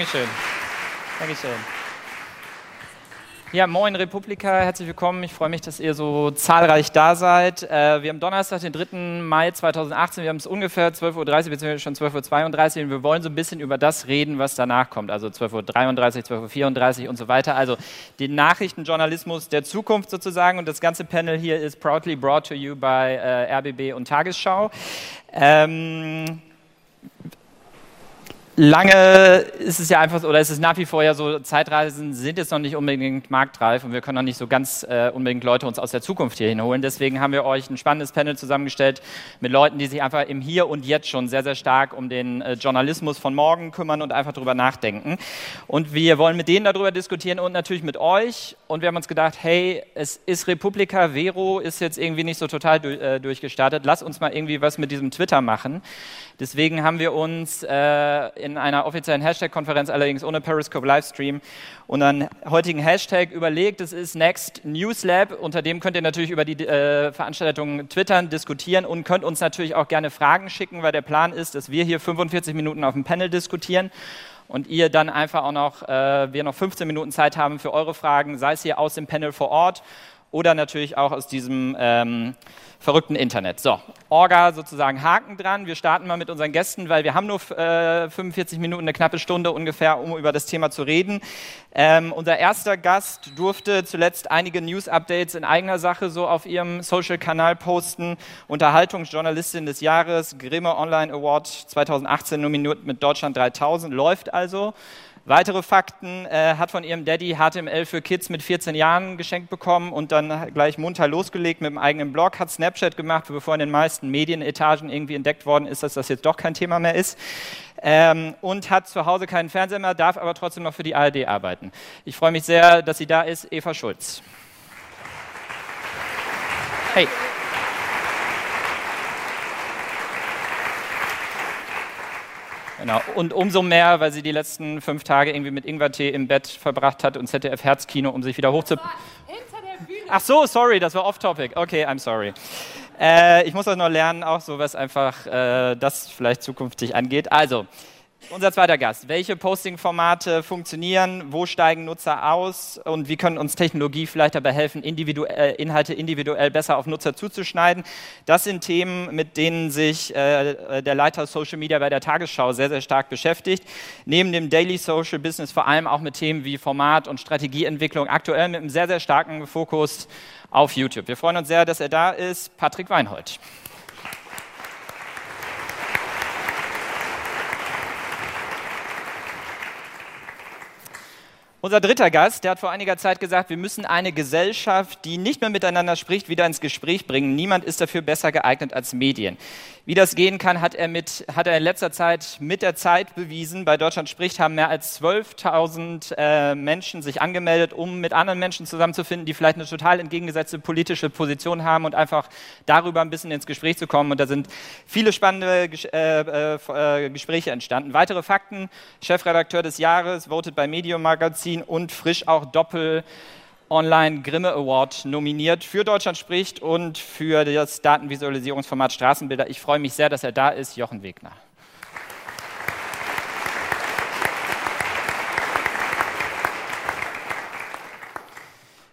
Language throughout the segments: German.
Dankeschön. Dankeschön. Ja, moin Republika, herzlich willkommen. Ich freue mich, dass ihr so zahlreich da seid. Äh, wir haben Donnerstag, den 3. Mai 2018. Wir haben es ungefähr 12.30 Uhr bzw. schon 12.32 Uhr und wir wollen so ein bisschen über das reden, was danach kommt. Also 12.33 Uhr, 12.34 Uhr und so weiter. Also den Nachrichtenjournalismus der Zukunft sozusagen. Und das ganze Panel hier ist proudly brought to you by äh, RBB und Tagesschau. Ähm, lange ist es ja einfach oder ist es nach wie vor ja so, Zeitreisen sind jetzt noch nicht unbedingt marktreif und wir können noch nicht so ganz äh, unbedingt Leute uns aus der Zukunft hier hinholen. Deswegen haben wir euch ein spannendes Panel zusammengestellt mit Leuten, die sich einfach im Hier und Jetzt schon sehr, sehr stark um den äh, Journalismus von morgen kümmern und einfach darüber nachdenken. Und wir wollen mit denen darüber diskutieren und natürlich mit euch. Und wir haben uns gedacht, hey, es ist Republika, Vero ist jetzt irgendwie nicht so total äh, durchgestartet. Lass uns mal irgendwie was mit diesem Twitter machen. Deswegen haben wir uns äh, in einer offiziellen Hashtag-Konferenz, allerdings ohne Periscope Livestream, unseren heutigen Hashtag überlegt. Es ist Next News Lab. Unter dem könnt ihr natürlich über die äh, Veranstaltung twittern, diskutieren und könnt uns natürlich auch gerne Fragen schicken, weil der Plan ist, dass wir hier 45 Minuten auf dem Panel diskutieren und ihr dann einfach auch noch, äh, wir noch 15 Minuten Zeit haben für eure Fragen, sei es hier aus dem Panel vor Ort oder natürlich auch aus diesem ähm, verrückten Internet. So, Orga sozusagen Haken dran. Wir starten mal mit unseren Gästen, weil wir haben nur äh, 45 Minuten, eine knappe Stunde ungefähr, um über das Thema zu reden. Ähm, unser erster Gast durfte zuletzt einige News-Updates in eigener Sache so auf ihrem Social-Kanal posten. Unterhaltungsjournalistin des Jahres, Grimme Online Award 2018 nominiert mit Deutschland 3000, läuft also. Weitere Fakten, äh, hat von ihrem Daddy HTML für Kids mit 14 Jahren geschenkt bekommen und dann gleich munter losgelegt mit dem eigenen Blog, hat Snapchat gemacht, bevor in den meisten Medienetagen irgendwie entdeckt worden ist, dass das jetzt doch kein Thema mehr ist. Ähm, und hat zu Hause keinen Fernseher mehr, darf aber trotzdem noch für die ARD arbeiten. Ich freue mich sehr, dass sie da ist, Eva Schulz. Hey. Genau. Und umso mehr, weil sie die letzten fünf Tage irgendwie mit Ingwertee im Bett verbracht hat und ZDF Herzkino, um sich wieder hochzu... Ach so, sorry, das war off-topic. Okay, I'm sorry. Äh, ich muss das noch lernen, auch so was einfach äh, das vielleicht zukünftig angeht. Also, unser zweiter Gast. Welche Posting-Formate funktionieren? Wo steigen Nutzer aus? Und wie können uns Technologie vielleicht dabei helfen, individuell, Inhalte individuell besser auf Nutzer zuzuschneiden? Das sind Themen, mit denen sich äh, der Leiter Social Media bei der Tagesschau sehr, sehr stark beschäftigt. Neben dem Daily Social Business vor allem auch mit Themen wie Format- und Strategieentwicklung. Aktuell mit einem sehr, sehr starken Fokus auf YouTube. Wir freuen uns sehr, dass er da ist. Patrick Weinhold. Unser dritter Gast, der hat vor einiger Zeit gesagt, wir müssen eine Gesellschaft, die nicht mehr miteinander spricht, wieder ins Gespräch bringen. Niemand ist dafür besser geeignet als Medien. Wie das gehen kann, hat er, mit, hat er in letzter Zeit mit der Zeit bewiesen. Bei Deutschland spricht haben mehr als 12.000 äh, Menschen sich angemeldet, um mit anderen Menschen zusammenzufinden, die vielleicht eine total entgegengesetzte politische Position haben und einfach darüber ein bisschen ins Gespräch zu kommen. Und da sind viele spannende äh, äh, äh, Gespräche entstanden. Weitere Fakten, Chefredakteur des Jahres, voted bei Medium Magazin und frisch auch Doppel Online Grimme Award nominiert für Deutschland spricht und für das Datenvisualisierungsformat Straßenbilder. Ich freue mich sehr, dass er da ist, Jochen Wegner.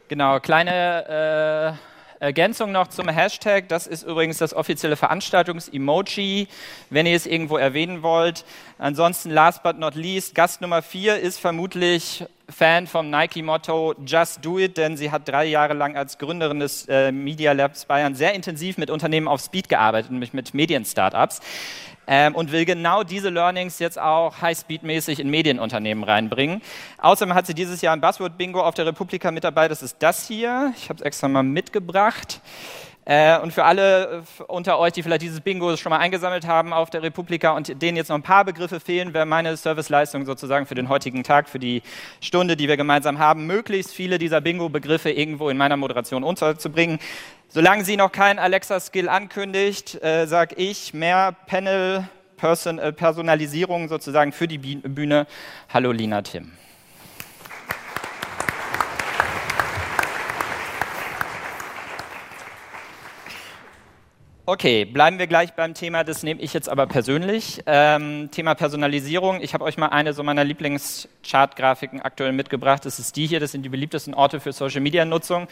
Genau, kleine äh, Ergänzung noch zum Hashtag. Das ist übrigens das offizielle Veranstaltungs-Emoji, wenn ihr es irgendwo erwähnen wollt. Ansonsten, last but not least, Gast Nummer vier ist vermutlich Fan vom Nike-Motto Just Do It, denn sie hat drei Jahre lang als Gründerin des äh, Media Labs Bayern sehr intensiv mit Unternehmen auf Speed gearbeitet, nämlich mit Medien-Startups. Ähm, und will genau diese Learnings jetzt auch High-Speed-mäßig in Medienunternehmen reinbringen. Außerdem hat sie dieses Jahr ein Buzzword-Bingo auf der Republika mit dabei. Das ist das hier. Ich habe es extra mal mitgebracht. Äh, und für alle äh, unter euch, die vielleicht dieses Bingo schon mal eingesammelt haben auf der Republika und denen jetzt noch ein paar Begriffe fehlen, wäre meine Serviceleistung sozusagen für den heutigen Tag, für die Stunde, die wir gemeinsam haben, möglichst viele dieser Bingo-Begriffe irgendwo in meiner Moderation unterzubringen. Solange sie noch kein Alexa-Skill ankündigt, äh, sage ich mehr Panel, Person, äh, Personalisierung sozusagen für die Bühne. Hallo Lina Tim. Okay, bleiben wir gleich beim Thema, das nehme ich jetzt aber persönlich. Ähm, Thema Personalisierung. Ich habe euch mal eine so meiner Lieblingschart-Grafiken aktuell mitgebracht. Das ist die hier, das sind die beliebtesten Orte für Social-Media-Nutzung.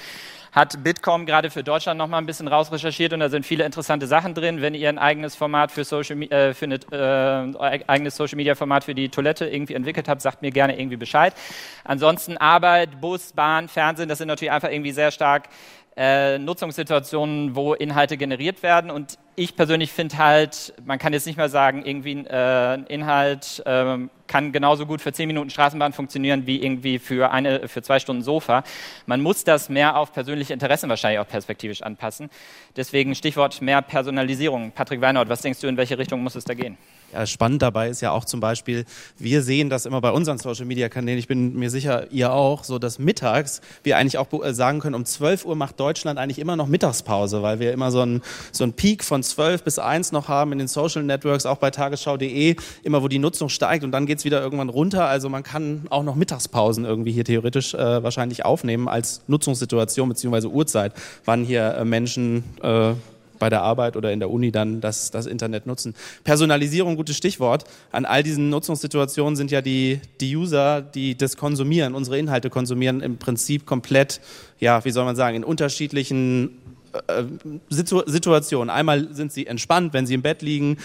Hat Bitkom gerade für Deutschland noch mal ein bisschen rausrecherchiert und da sind viele interessante Sachen drin. Wenn ihr ein eigenes Format für Social, äh, für eine, äh, eigenes Social-Media-Format für die Toilette irgendwie entwickelt habt, sagt mir gerne irgendwie Bescheid. Ansonsten Arbeit, Bus, Bahn, Fernsehen, das sind natürlich einfach irgendwie sehr stark äh, Nutzungssituationen, wo Inhalte generiert werden. Und ich persönlich finde halt, man kann jetzt nicht mehr sagen, irgendwie äh, ein Inhalt äh, kann genauso gut für zehn Minuten Straßenbahn funktionieren wie irgendwie für, eine, für zwei Stunden Sofa. Man muss das mehr auf persönliche Interessen wahrscheinlich auch perspektivisch anpassen. Deswegen Stichwort mehr Personalisierung. Patrick Weinert, was denkst du, in welche Richtung muss es da gehen? Ja, spannend dabei ist ja auch zum Beispiel, wir sehen das immer bei unseren Social Media Kanälen, ich bin mir sicher, ihr auch, so dass mittags wir eigentlich auch äh, sagen können, um 12 Uhr macht Deutschland eigentlich immer noch Mittagspause, weil wir immer so einen, so einen Peak von 12 bis 1 noch haben in den Social Networks, auch bei tagesschau.de, immer wo die Nutzung steigt und dann geht's wieder irgendwann runter. Also man kann auch noch Mittagspausen irgendwie hier theoretisch äh, wahrscheinlich aufnehmen als Nutzungssituation beziehungsweise Uhrzeit, wann hier äh, Menschen äh, bei der Arbeit oder in der Uni dann das, das Internet nutzen. Personalisierung, gutes Stichwort. An all diesen Nutzungssituationen sind ja die, die User, die das konsumieren, unsere Inhalte konsumieren, im Prinzip komplett, ja, wie soll man sagen, in unterschiedlichen äh, Situ Situationen. Einmal sind sie entspannt, wenn sie im Bett liegen,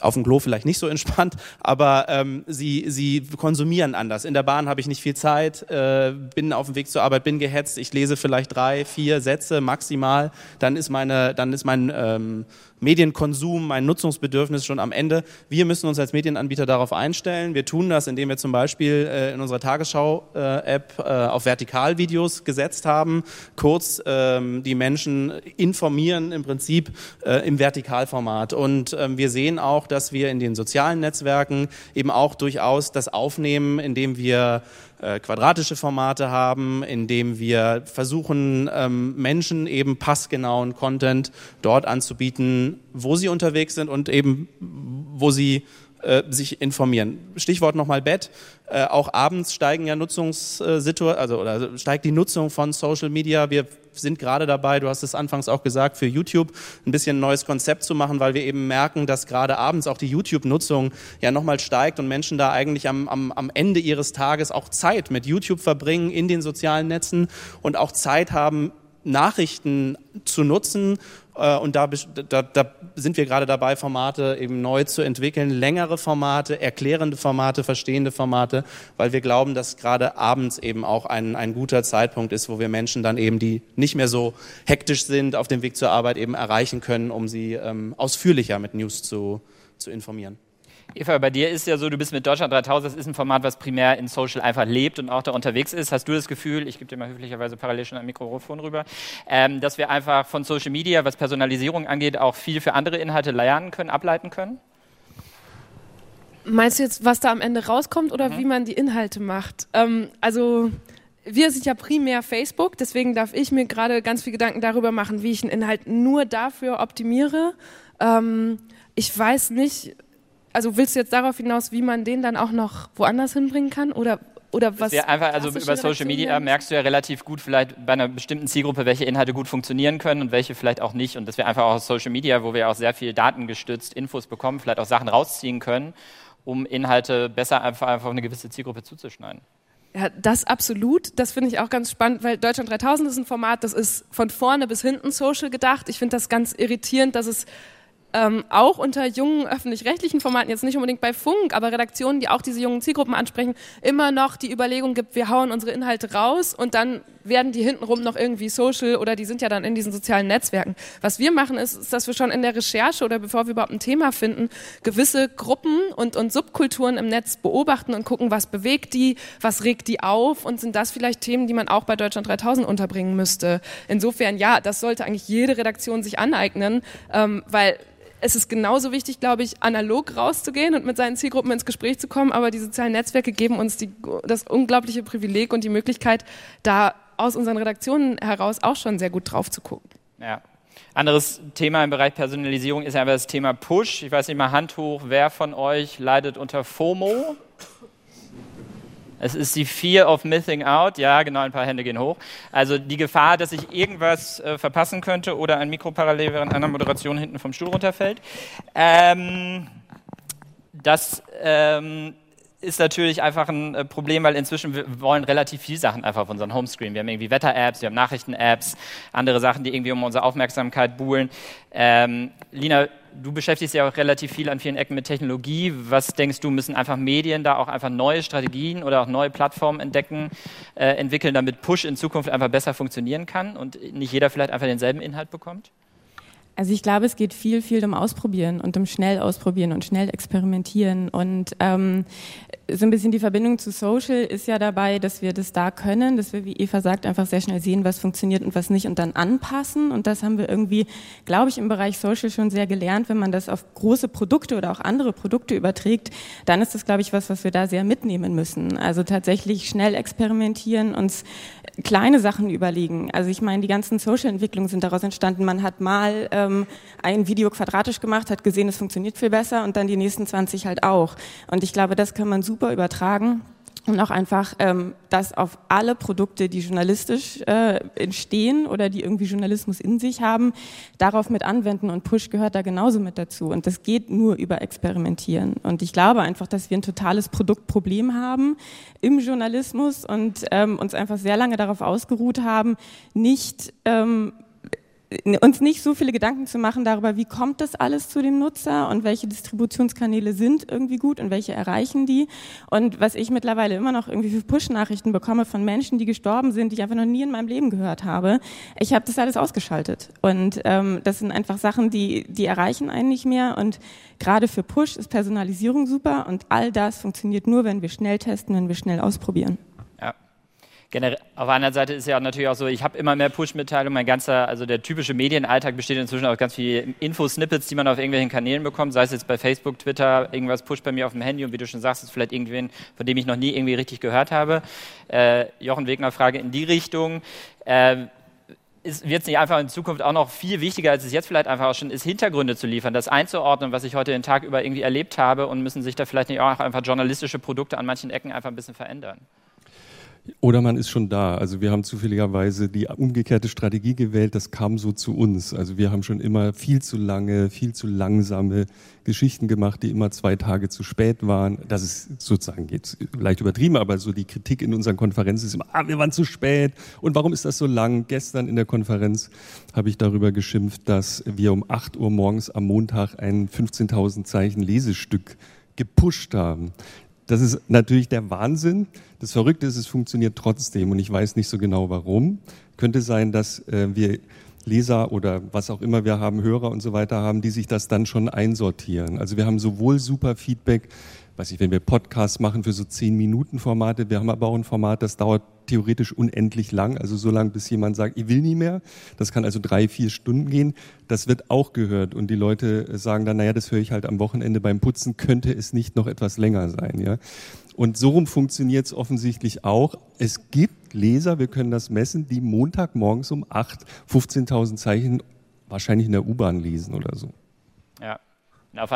auf dem Klo vielleicht nicht so entspannt, aber ähm, sie, sie konsumieren anders. In der Bahn habe ich nicht viel Zeit, äh, bin auf dem Weg zur Arbeit, bin gehetzt, ich lese vielleicht drei, vier Sätze maximal, dann ist meine, dann ist mein ähm, Medienkonsum, mein Nutzungsbedürfnis schon am Ende. Wir müssen uns als Medienanbieter darauf einstellen. Wir tun das, indem wir zum Beispiel äh, in unserer Tagesschau-App äh, auf Vertikalvideos gesetzt haben, kurz ähm, die Menschen informieren im Prinzip äh, im Vertikalformat. Und ähm, wir sehen auch, dass wir in den sozialen Netzwerken eben auch durchaus das aufnehmen, indem wir äh, quadratische Formate haben, indem wir versuchen, ähm, Menschen eben passgenauen Content dort anzubieten, wo sie unterwegs sind und eben wo sie äh, sich informieren. Stichwort nochmal Bett. Äh, auch abends steigen ja Nutzungssituationen, also oder steigt die Nutzung von Social Media. Wir sind gerade dabei, du hast es anfangs auch gesagt, für YouTube ein bisschen ein neues Konzept zu machen, weil wir eben merken, dass gerade abends auch die YouTube-Nutzung ja nochmal steigt und Menschen da eigentlich am, am, am Ende ihres Tages auch Zeit mit YouTube verbringen in den sozialen Netzen und auch Zeit haben, Nachrichten zu nutzen und da, da, da sind wir gerade dabei, Formate eben neu zu entwickeln, längere Formate, erklärende Formate, verstehende Formate, weil wir glauben, dass gerade abends eben auch ein, ein guter Zeitpunkt ist, wo wir Menschen dann eben, die nicht mehr so hektisch sind, auf dem Weg zur Arbeit eben erreichen können, um sie ähm, ausführlicher mit News zu, zu informieren. Eva, bei dir ist ja so, du bist mit Deutschland 3000, das ist ein Format, was primär in Social einfach lebt und auch da unterwegs ist. Hast du das Gefühl, ich gebe dir mal höflicherweise parallel schon ein Mikrofon rüber, ähm, dass wir einfach von Social Media, was Personalisierung angeht, auch viel für andere Inhalte lernen können, ableiten können? Meinst du jetzt, was da am Ende rauskommt oder mhm. wie man die Inhalte macht? Ähm, also wir sind ja primär Facebook, deswegen darf ich mir gerade ganz viel Gedanken darüber machen, wie ich einen Inhalt nur dafür optimiere. Ähm, ich weiß nicht, also willst du jetzt darauf hinaus, wie man den dann auch noch woanders hinbringen kann? Oder, oder was? Ja einfach, also über Social Media merkst du ja relativ gut vielleicht bei einer bestimmten Zielgruppe, welche Inhalte gut funktionieren können und welche vielleicht auch nicht. Und dass wir einfach auch aus Social Media, wo wir auch sehr viel datengestützt Infos bekommen, vielleicht auch Sachen rausziehen können, um Inhalte besser einfach, einfach auf eine gewisse Zielgruppe zuzuschneiden. Ja, das absolut. Das finde ich auch ganz spannend, weil Deutschland 3000 ist ein Format, das ist von vorne bis hinten social gedacht. Ich finde das ganz irritierend, dass es ähm, auch unter jungen öffentlich-rechtlichen Formaten, jetzt nicht unbedingt bei Funk, aber Redaktionen, die auch diese jungen Zielgruppen ansprechen, immer noch die Überlegung gibt, wir hauen unsere Inhalte raus und dann werden die hintenrum noch irgendwie social oder die sind ja dann in diesen sozialen Netzwerken. Was wir machen ist, ist dass wir schon in der Recherche oder bevor wir überhaupt ein Thema finden, gewisse Gruppen und, und Subkulturen im Netz beobachten und gucken, was bewegt die, was regt die auf und sind das vielleicht Themen, die man auch bei Deutschland 3000 unterbringen müsste. Insofern, ja, das sollte eigentlich jede Redaktion sich aneignen, ähm, weil es ist genauso wichtig, glaube ich, analog rauszugehen und mit seinen Zielgruppen ins Gespräch zu kommen, aber die sozialen Netzwerke geben uns die, das unglaubliche Privileg und die Möglichkeit, da aus unseren Redaktionen heraus auch schon sehr gut drauf zu gucken. Ja. Anderes Thema im Bereich Personalisierung ist aber das Thema Push. Ich weiß nicht mal Hand hoch, wer von euch leidet unter FOMO? Es ist die Fear of Missing Out. Ja, genau, ein paar Hände gehen hoch. Also die Gefahr, dass ich irgendwas äh, verpassen könnte oder ein Mikro parallel während einer Moderation hinten vom Stuhl runterfällt. Ähm, das ähm, ist natürlich einfach ein äh, Problem, weil inzwischen wir wollen relativ viele Sachen einfach auf unseren Homescreen. Wir haben irgendwie Wetter-Apps, wir haben Nachrichten-Apps, andere Sachen, die irgendwie um unsere Aufmerksamkeit buhlen. Ähm, Lina, du beschäftigst ja auch relativ viel an vielen Ecken mit Technologie. Was denkst du, müssen einfach Medien da auch einfach neue Strategien oder auch neue Plattformen entdecken, äh, entwickeln, damit Push in Zukunft einfach besser funktionieren kann und nicht jeder vielleicht einfach denselben Inhalt bekommt? Also ich glaube, es geht viel, viel um Ausprobieren und um schnell ausprobieren und schnell experimentieren. Und ähm, so ein bisschen die Verbindung zu Social ist ja dabei, dass wir das da können, dass wir, wie Eva sagt, einfach sehr schnell sehen, was funktioniert und was nicht und dann anpassen. Und das haben wir irgendwie, glaube ich, im Bereich Social schon sehr gelernt. Wenn man das auf große Produkte oder auch andere Produkte überträgt, dann ist das, glaube ich, was, was wir da sehr mitnehmen müssen. Also tatsächlich schnell experimentieren, uns kleine Sachen überlegen. Also ich meine, die ganzen Social-Entwicklungen sind daraus entstanden. Man hat mal ähm, ein Video quadratisch gemacht, hat gesehen, es funktioniert viel besser und dann die nächsten 20 halt auch. Und ich glaube, das kann man super übertragen und auch einfach ähm, das auf alle Produkte, die journalistisch äh, entstehen oder die irgendwie Journalismus in sich haben, darauf mit anwenden und Push gehört da genauso mit dazu. Und das geht nur über Experimentieren. Und ich glaube einfach, dass wir ein totales Produktproblem haben im Journalismus und ähm, uns einfach sehr lange darauf ausgeruht haben, nicht ähm, uns nicht so viele Gedanken zu machen darüber, wie kommt das alles zu dem Nutzer und welche Distributionskanäle sind irgendwie gut und welche erreichen die. Und was ich mittlerweile immer noch irgendwie für Push-Nachrichten bekomme von Menschen, die gestorben sind, die ich einfach noch nie in meinem Leben gehört habe, ich habe das alles ausgeschaltet. Und ähm, das sind einfach Sachen, die, die erreichen einen nicht mehr. Und gerade für Push ist Personalisierung super und all das funktioniert nur, wenn wir schnell testen, wenn wir schnell ausprobieren auf der anderen Seite ist ja natürlich auch so, ich habe immer mehr Push-Mitteilungen. Mein ganzer, also der typische Medienalltag besteht inzwischen aus ganz vielen Infosnippets, die man auf irgendwelchen Kanälen bekommt, sei es jetzt bei Facebook, Twitter, irgendwas pusht bei mir auf dem Handy und wie du schon sagst, ist vielleicht irgendwen, von dem ich noch nie irgendwie richtig gehört habe. Äh, Jochen Wegner Frage in die Richtung. Äh, wird es nicht einfach in Zukunft auch noch viel wichtiger, als es jetzt vielleicht einfach auch schon ist, Hintergründe zu liefern, das einzuordnen, was ich heute den Tag über irgendwie erlebt habe und müssen sich da vielleicht nicht auch einfach journalistische Produkte an manchen Ecken einfach ein bisschen verändern? Oder man ist schon da. Also wir haben zufälligerweise die umgekehrte Strategie gewählt, das kam so zu uns. Also wir haben schon immer viel zu lange, viel zu langsame Geschichten gemacht, die immer zwei Tage zu spät waren. Das ist sozusagen jetzt leicht übertrieben, aber so die Kritik in unseren Konferenzen ist immer, ah, wir waren zu spät und warum ist das so lang? Gestern in der Konferenz habe ich darüber geschimpft, dass wir um 8 Uhr morgens am Montag ein 15.000 Zeichen Lesestück gepusht haben. Das ist natürlich der Wahnsinn. Das Verrückte ist, es funktioniert trotzdem und ich weiß nicht so genau warum. Könnte sein, dass äh, wir Leser oder was auch immer wir haben, Hörer und so weiter haben, die sich das dann schon einsortieren. Also wir haben sowohl super Feedback weiß ich, wenn wir Podcasts machen für so zehn Minuten Formate, wir haben aber auch ein Format, das dauert theoretisch unendlich lang, also so lang, bis jemand sagt, ich will nie mehr. Das kann also drei, vier Stunden gehen. Das wird auch gehört und die Leute sagen dann, naja, das höre ich halt am Wochenende beim Putzen, könnte es nicht noch etwas länger sein, ja. Und so rum funktioniert es offensichtlich auch. Es gibt Leser, wir können das messen, die Montagmorgens um acht 15.000 Zeichen wahrscheinlich in der U-Bahn lesen oder so. Ja. Auf,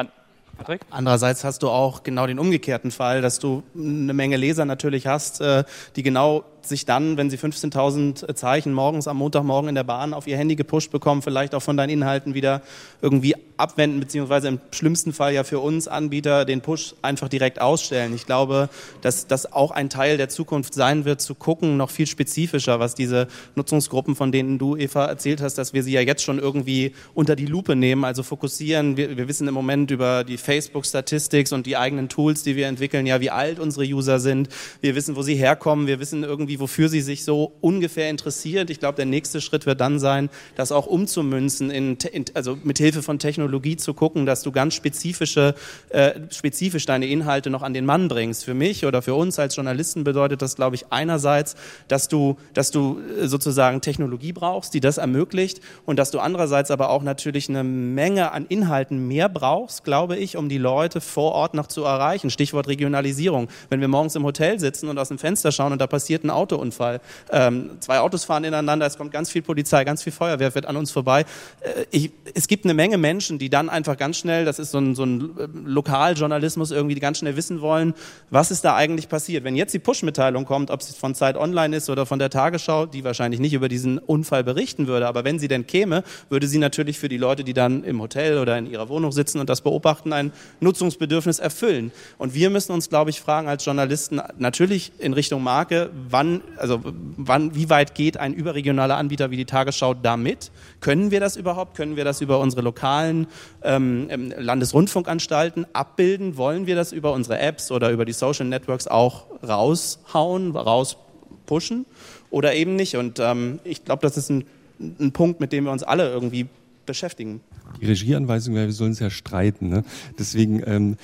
Patrick? Andererseits hast du auch genau den umgekehrten Fall, dass du eine Menge Leser natürlich hast, äh, die genau sich dann, wenn sie 15.000 Zeichen morgens am Montagmorgen in der Bahn auf ihr Handy gepusht bekommen, vielleicht auch von deinen Inhalten wieder irgendwie abwenden, beziehungsweise im schlimmsten Fall ja für uns Anbieter den Push einfach direkt ausstellen. Ich glaube, dass das auch ein Teil der Zukunft sein wird, zu gucken, noch viel spezifischer, was diese Nutzungsgruppen, von denen du, Eva, erzählt hast, dass wir sie ja jetzt schon irgendwie unter die Lupe nehmen, also fokussieren. Wir, wir wissen im Moment über die Facebook-Statistics und die eigenen Tools, die wir entwickeln, ja, wie alt unsere User sind. Wir wissen, wo sie herkommen. Wir wissen irgendwie, irgendwie, wofür sie sich so ungefähr interessiert. Ich glaube, der nächste Schritt wird dann sein, das auch umzumünzen, in, in, also mit Hilfe von Technologie zu gucken, dass du ganz spezifische, äh, spezifisch deine Inhalte noch an den Mann bringst. Für mich oder für uns als Journalisten bedeutet das, glaube ich, einerseits, dass du, dass du äh, sozusagen Technologie brauchst, die das ermöglicht und dass du andererseits aber auch natürlich eine Menge an Inhalten mehr brauchst, glaube ich, um die Leute vor Ort noch zu erreichen. Stichwort Regionalisierung. Wenn wir morgens im Hotel sitzen und aus dem Fenster schauen und da passiert ein Auto, Autounfall. Ähm, zwei Autos fahren ineinander, es kommt ganz viel Polizei, ganz viel Feuerwehr wird an uns vorbei. Äh, ich, es gibt eine Menge Menschen, die dann einfach ganz schnell, das ist so ein, so ein äh, Lokaljournalismus irgendwie, die ganz schnell wissen wollen, was ist da eigentlich passiert. Wenn jetzt die Push-Mitteilung kommt, ob es von Zeit Online ist oder von der Tagesschau, die wahrscheinlich nicht über diesen Unfall berichten würde, aber wenn sie denn käme, würde sie natürlich für die Leute, die dann im Hotel oder in ihrer Wohnung sitzen und das beobachten, ein Nutzungsbedürfnis erfüllen. Und wir müssen uns, glaube ich, fragen als Journalisten, natürlich in Richtung Marke, wann, also wann, wie weit geht ein überregionaler Anbieter wie die Tagesschau damit? Können wir das überhaupt? Können wir das über unsere lokalen ähm, ähm Landesrundfunkanstalten abbilden? Wollen wir das über unsere Apps oder über die Social Networks auch raushauen, rauspushen oder eben nicht? Und ähm, ich glaube, das ist ein, ein Punkt, mit dem wir uns alle irgendwie beschäftigen. Die Regieanweisung wäre, wir sollen es ja streiten. Ne? Deswegen, ähm,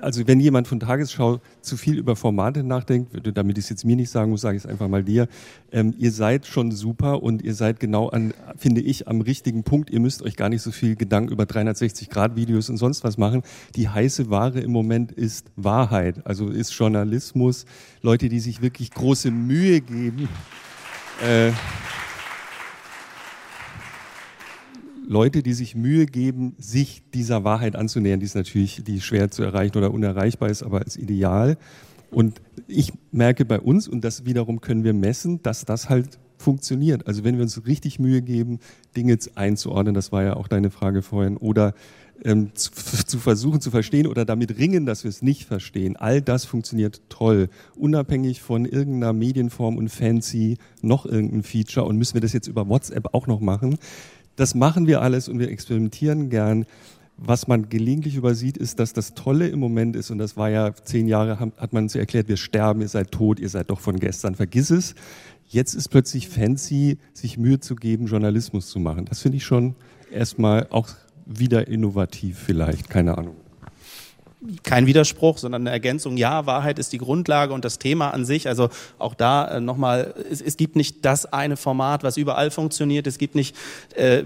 also wenn jemand von Tagesschau zu viel über Formate nachdenkt, damit ich es jetzt mir nicht sagen muss, sage ich es einfach mal dir. Ähm, ihr seid schon super und ihr seid genau an, finde ich, am richtigen Punkt. Ihr müsst euch gar nicht so viel Gedanken über 360-Grad-Videos und sonst was machen. Die heiße Ware im Moment ist Wahrheit, also ist Journalismus. Leute, die sich wirklich große Mühe geben. Äh, Leute, die sich Mühe geben, sich dieser Wahrheit anzunähern, die ist natürlich, die schwer zu erreichen oder unerreichbar ist, aber als Ideal. Und ich merke bei uns, und das wiederum können wir messen, dass das halt funktioniert. Also wenn wir uns richtig Mühe geben, Dinge einzuordnen, das war ja auch deine Frage vorhin, oder ähm, zu, zu, versuchen zu verstehen oder damit ringen, dass wir es nicht verstehen. All das funktioniert toll, unabhängig von irgendeiner Medienform und fancy noch irgendein Feature. Und müssen wir das jetzt über WhatsApp auch noch machen? Das machen wir alles und wir experimentieren gern. Was man gelegentlich übersieht, ist, dass das Tolle im Moment ist, und das war ja zehn Jahre, hat man uns erklärt, wir sterben, ihr seid tot, ihr seid doch von gestern, vergiss es. Jetzt ist plötzlich fancy, sich Mühe zu geben, Journalismus zu machen. Das finde ich schon erstmal auch wieder innovativ vielleicht, keine Ahnung kein Widerspruch, sondern eine Ergänzung. Ja, Wahrheit ist die Grundlage und das Thema an sich. Also auch da äh, nochmal, es, es gibt nicht das eine Format, was überall funktioniert. Es gibt nicht äh,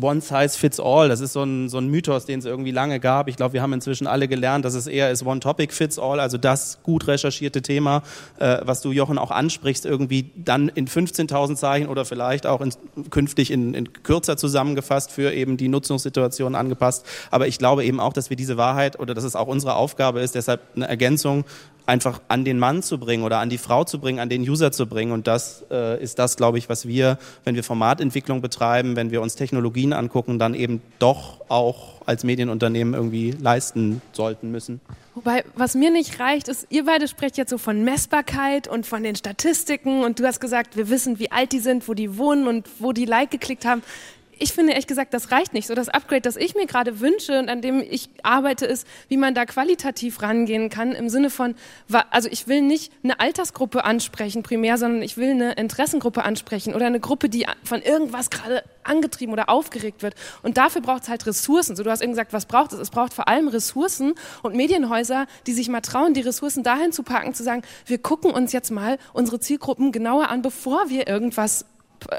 One Size Fits All. Das ist so ein, so ein Mythos, den es irgendwie lange gab. Ich glaube, wir haben inzwischen alle gelernt, dass es eher ist One Topic Fits All. Also das gut recherchierte Thema, äh, was du Jochen auch ansprichst, irgendwie dann in 15.000 Zeichen oder vielleicht auch in, künftig in, in kürzer zusammengefasst für eben die Nutzungssituation angepasst. Aber ich glaube eben auch, dass wir diese Wahrheit oder dass es auch unsere Aufgabe ist, deshalb eine Ergänzung einfach an den Mann zu bringen oder an die Frau zu bringen, an den User zu bringen. Und das äh, ist das, glaube ich, was wir, wenn wir Formatentwicklung betreiben, wenn wir uns Technologien angucken, dann eben doch auch als Medienunternehmen irgendwie leisten sollten müssen. Wobei, was mir nicht reicht, ist, ihr beide sprecht jetzt so von Messbarkeit und von den Statistiken und du hast gesagt, wir wissen, wie alt die sind, wo die wohnen und wo die Like geklickt haben ich finde ehrlich gesagt, das reicht nicht. So das Upgrade, das ich mir gerade wünsche und an dem ich arbeite, ist, wie man da qualitativ rangehen kann im Sinne von, also ich will nicht eine Altersgruppe ansprechen primär, sondern ich will eine Interessengruppe ansprechen oder eine Gruppe, die von irgendwas gerade angetrieben oder aufgeregt wird. Und dafür braucht es halt Ressourcen. So, du hast eben gesagt, was braucht es? Es braucht vor allem Ressourcen und Medienhäuser, die sich mal trauen, die Ressourcen dahin zu packen, zu sagen, wir gucken uns jetzt mal unsere Zielgruppen genauer an, bevor wir irgendwas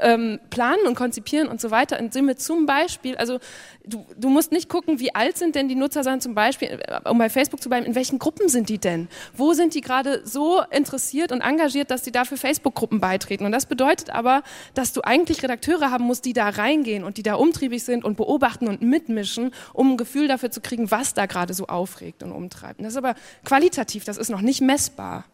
ähm, planen und konzipieren und so weiter, indem wir zum Beispiel, also du, du musst nicht gucken, wie alt sind denn die Nutzer, sondern zum Beispiel, äh, um bei Facebook zu bleiben, in welchen Gruppen sind die denn? Wo sind die gerade so interessiert und engagiert, dass die dafür Facebook-Gruppen beitreten? Und das bedeutet aber, dass du eigentlich Redakteure haben musst, die da reingehen und die da umtriebig sind und beobachten und mitmischen, um ein Gefühl dafür zu kriegen, was da gerade so aufregt und umtreibt. Und das ist aber qualitativ, das ist noch nicht messbar.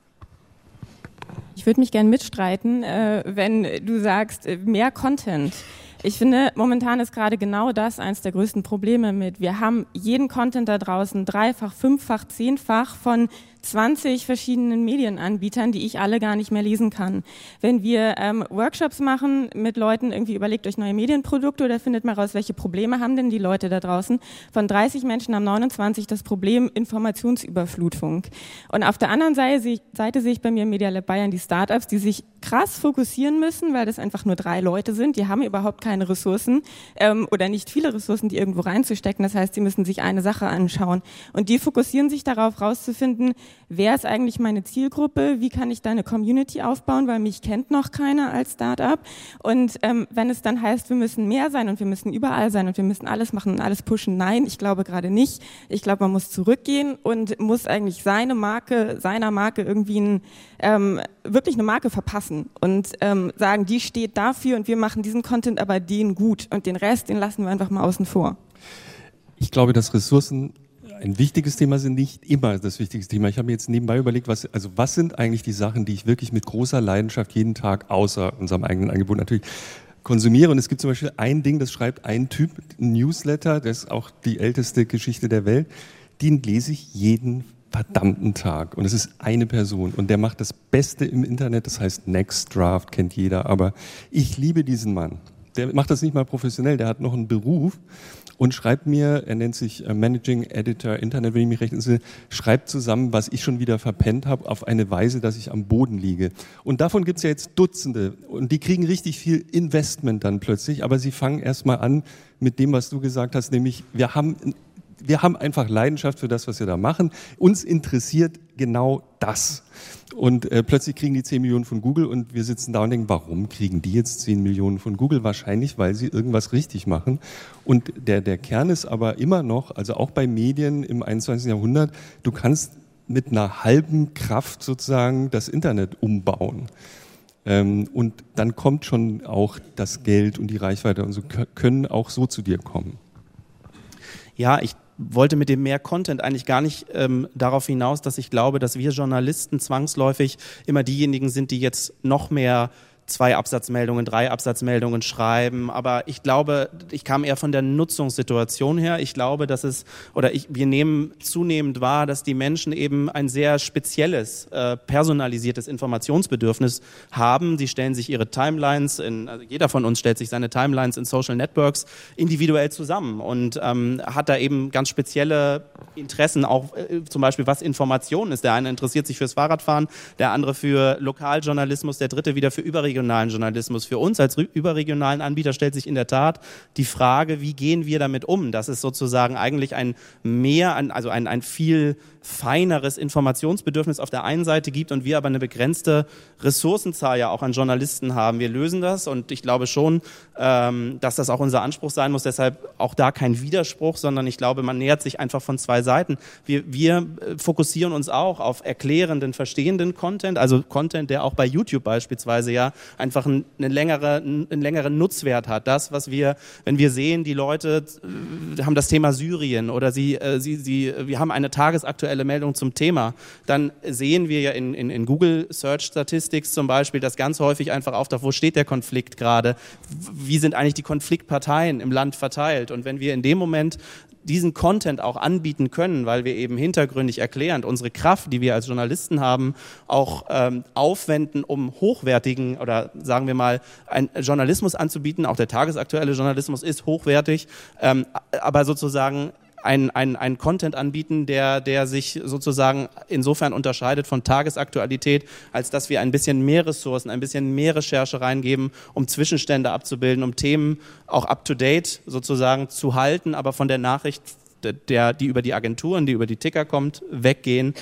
Ich würde mich gern mitstreiten, äh, wenn du sagst, äh, mehr Content. Ich finde, momentan ist gerade genau das eines der größten Probleme mit. Wir haben jeden Content da draußen dreifach, fünffach, zehnfach von 20 verschiedenen Medienanbietern, die ich alle gar nicht mehr lesen kann. Wenn wir ähm, Workshops machen mit Leuten, irgendwie überlegt euch neue Medienprodukte oder findet mal raus, welche Probleme haben denn die Leute da draußen. Von 30 Menschen haben 29 das Problem Informationsüberflutung. Und auf der anderen Seite, Seite sehe ich bei mir Media Lab Bayern die Startups, die sich krass fokussieren müssen, weil das einfach nur drei Leute sind. Die haben überhaupt keine Ressourcen ähm, oder nicht viele Ressourcen, die irgendwo reinzustecken. Das heißt, sie müssen sich eine Sache anschauen. Und die fokussieren sich darauf, rauszufinden, wer ist eigentlich meine Zielgruppe, wie kann ich da eine Community aufbauen, weil mich kennt noch keiner als Startup. Und ähm, wenn es dann heißt, wir müssen mehr sein und wir müssen überall sein und wir müssen alles machen und alles pushen, nein, ich glaube gerade nicht. Ich glaube, man muss zurückgehen und muss eigentlich seine Marke, seiner Marke irgendwie ein, ähm, wirklich eine Marke verpassen und ähm, sagen, die steht dafür und wir machen diesen Content, aber den gut und den Rest, den lassen wir einfach mal außen vor. Ich glaube, dass Ressourcen ein wichtiges Thema sind nicht immer das wichtigste Thema. Ich habe mir jetzt nebenbei überlegt, was, also was sind eigentlich die Sachen, die ich wirklich mit großer Leidenschaft jeden Tag außer unserem eigenen Angebot natürlich konsumiere. Und es gibt zum Beispiel ein Ding, das schreibt ein Typ, ein Newsletter, das ist auch die älteste Geschichte der Welt. Den lese ich jeden verdammten Tag. Und es ist eine Person. Und der macht das Beste im Internet. Das heißt Next Draft, kennt jeder. Aber ich liebe diesen Mann. Der macht das nicht mal professionell. Der hat noch einen Beruf und schreibt mir, er nennt sich äh, Managing Editor Internet, wenn ich mich recht entsinne, schreibt zusammen, was ich schon wieder verpennt habe, auf eine Weise, dass ich am Boden liege. Und davon gibt es ja jetzt Dutzende und die kriegen richtig viel Investment dann plötzlich, aber sie fangen erstmal an mit dem, was du gesagt hast, nämlich wir haben wir haben einfach Leidenschaft für das, was wir da machen. Uns interessiert genau das. Und äh, plötzlich kriegen die 10 Millionen von Google und wir sitzen da und denken, warum kriegen die jetzt 10 Millionen von Google? Wahrscheinlich, weil sie irgendwas richtig machen. Und der, der Kern ist aber immer noch, also auch bei Medien im 21. Jahrhundert, du kannst mit einer halben Kraft sozusagen das Internet umbauen. Ähm, und dann kommt schon auch das Geld und die Reichweite und so können auch so zu dir kommen. Ja, ich wollte mit dem mehr Content eigentlich gar nicht ähm, darauf hinaus, dass ich glaube, dass wir Journalisten zwangsläufig immer diejenigen sind, die jetzt noch mehr zwei Absatzmeldungen, drei Absatzmeldungen schreiben. Aber ich glaube, ich kam eher von der Nutzungssituation her. Ich glaube, dass es, oder ich, wir nehmen zunehmend wahr, dass die Menschen eben ein sehr spezielles, äh, personalisiertes Informationsbedürfnis haben. Sie stellen sich ihre Timelines, in, also jeder von uns stellt sich seine Timelines in Social Networks individuell zusammen und ähm, hat da eben ganz spezielle Interessen, auch äh, zum Beispiel was Information ist. Der eine interessiert sich fürs Fahrradfahren, der andere für Lokaljournalismus, der dritte wieder für überregionale überregionalen Journalismus. Für uns als überregionalen Anbieter stellt sich in der Tat die Frage, wie gehen wir damit um? Das ist sozusagen eigentlich ein mehr, also ein, ein viel feineres Informationsbedürfnis auf der einen Seite gibt und wir aber eine begrenzte Ressourcenzahl ja auch an Journalisten haben. Wir lösen das und ich glaube schon, ähm, dass das auch unser Anspruch sein muss. Deshalb auch da kein Widerspruch, sondern ich glaube, man nähert sich einfach von zwei Seiten. Wir, wir äh, fokussieren uns auch auf erklärenden, verstehenden Content, also Content, der auch bei YouTube beispielsweise ja einfach einen, eine längere, einen längeren Nutzwert hat. Das, was wir, wenn wir sehen, die Leute äh, haben das Thema Syrien oder sie, äh, sie, sie, wir haben eine tagesaktuelle aktuelle Meldung zum Thema, dann sehen wir ja in, in, in Google Search Statistics zum Beispiel, dass ganz häufig einfach auftaucht, wo steht der Konflikt gerade, wie sind eigentlich die Konfliktparteien im Land verteilt. Und wenn wir in dem Moment diesen Content auch anbieten können, weil wir eben hintergründig erklärend unsere Kraft, die wir als Journalisten haben, auch ähm, aufwenden, um hochwertigen oder sagen wir mal einen Journalismus anzubieten. Auch der tagesaktuelle Journalismus ist hochwertig, ähm, aber sozusagen ein, ein, ein Content anbieten, der, der sich sozusagen insofern unterscheidet von Tagesaktualität, als dass wir ein bisschen mehr Ressourcen, ein bisschen mehr Recherche reingeben, um Zwischenstände abzubilden, um Themen auch up-to-date sozusagen zu halten, aber von der Nachricht der, die über die Agenturen, die über die Ticker kommt, weggehen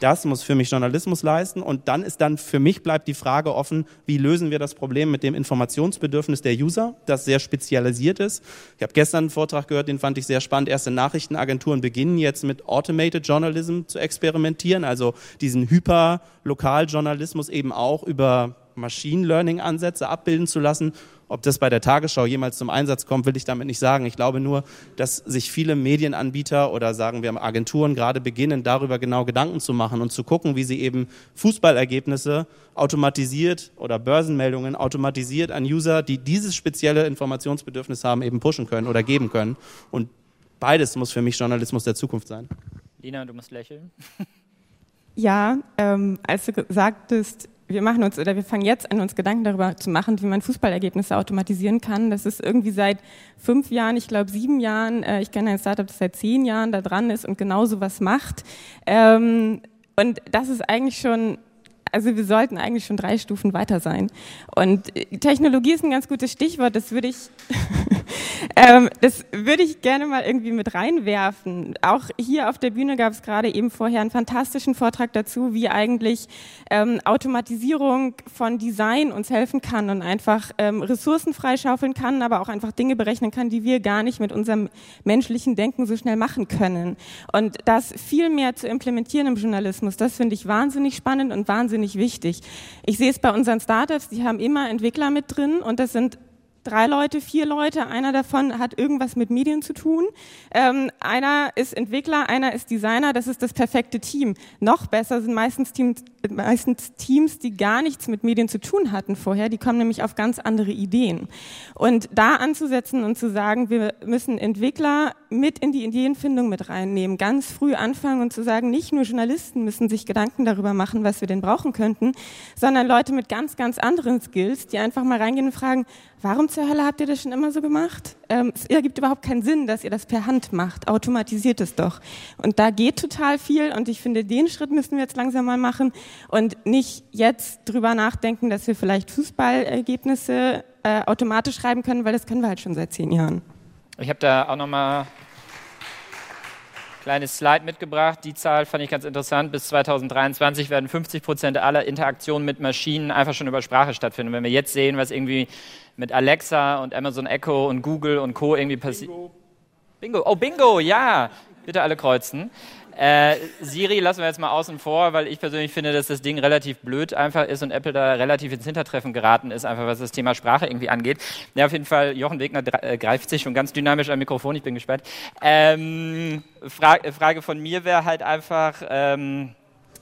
das muss für mich Journalismus leisten. Und dann ist dann für mich bleibt die Frage offen, wie lösen wir das Problem mit dem Informationsbedürfnis der User, das sehr spezialisiert ist. Ich habe gestern einen Vortrag gehört, den fand ich sehr spannend. Erste Nachrichtenagenturen beginnen jetzt mit Automated Journalism zu experimentieren, also diesen Hyper-Lokaljournalismus eben auch über Machine Learning Ansätze abbilden zu lassen. Ob das bei der Tagesschau jemals zum Einsatz kommt, will ich damit nicht sagen. Ich glaube nur, dass sich viele Medienanbieter oder sagen wir Agenturen gerade beginnen, darüber genau Gedanken zu machen und zu gucken, wie sie eben Fußballergebnisse automatisiert oder Börsenmeldungen automatisiert an User, die dieses spezielle Informationsbedürfnis haben, eben pushen können oder geben können. Und beides muss für mich Journalismus der Zukunft sein. Lina, du musst lächeln. Ja, ähm, als du sagtest, wir machen uns oder wir fangen jetzt an, uns Gedanken darüber zu machen, wie man Fußballergebnisse automatisieren kann. Das ist irgendwie seit fünf Jahren, ich glaube sieben Jahren, äh, ich kenne ein Startup, das seit zehn Jahren da dran ist und genau so was macht. Ähm, und das ist eigentlich schon also wir sollten eigentlich schon drei Stufen weiter sein. Und äh, Technologie ist ein ganz gutes Stichwort, das würde ich, ähm, das würde ich gerne mal irgendwie mit reinwerfen. Auch hier auf der Bühne gab es gerade eben vorher einen fantastischen Vortrag dazu, wie eigentlich ähm, Automatisierung von Design uns helfen kann und einfach ähm, Ressourcen freischaufeln kann, aber auch einfach Dinge berechnen kann, die wir gar nicht mit unserem menschlichen Denken so schnell machen können. Und das viel mehr zu implementieren im Journalismus, das finde ich wahnsinnig spannend und wahnsinnig wichtig. Ich sehe es bei unseren Startups, die haben immer Entwickler mit drin und das sind drei Leute, vier Leute. Einer davon hat irgendwas mit Medien zu tun. Ähm, einer ist Entwickler, einer ist Designer. Das ist das perfekte Team. Noch besser sind meistens Teams, meistens Teams, die gar nichts mit Medien zu tun hatten vorher. Die kommen nämlich auf ganz andere Ideen. Und da anzusetzen und zu sagen, wir müssen Entwickler mit in die Ideenfindung mit reinnehmen, ganz früh anfangen und zu sagen, nicht nur Journalisten müssen sich Gedanken darüber machen, was wir denn brauchen könnten, sondern Leute mit ganz, ganz anderen Skills, die einfach mal reingehen und fragen, warum zur Hölle habt ihr das schon immer so gemacht? Ähm, es ergibt überhaupt keinen Sinn, dass ihr das per Hand macht. Automatisiert es doch. Und da geht total viel und ich finde, den Schritt müssen wir jetzt langsam mal machen und nicht jetzt drüber nachdenken, dass wir vielleicht Fußballergebnisse äh, automatisch schreiben können, weil das können wir halt schon seit zehn Jahren. Ich habe da auch nochmal kleines Slide mitgebracht. Die Zahl fand ich ganz interessant. Bis 2023 werden 50 Prozent aller Interaktionen mit Maschinen einfach schon über Sprache stattfinden. Wenn wir jetzt sehen, was irgendwie mit Alexa und Amazon Echo und Google und Co. irgendwie passiert. Bingo. Bingo. Oh, Bingo, ja. Bitte alle kreuzen. Äh, Siri lassen wir jetzt mal außen vor, weil ich persönlich finde, dass das Ding relativ blöd einfach ist und Apple da relativ ins Hintertreffen geraten ist, einfach was das Thema Sprache irgendwie angeht. Ja, auf jeden Fall, Jochen Wegner äh, greift sich schon ganz dynamisch am Mikrofon, ich bin gespannt. Ähm, Fra Frage von mir wäre halt einfach, ähm,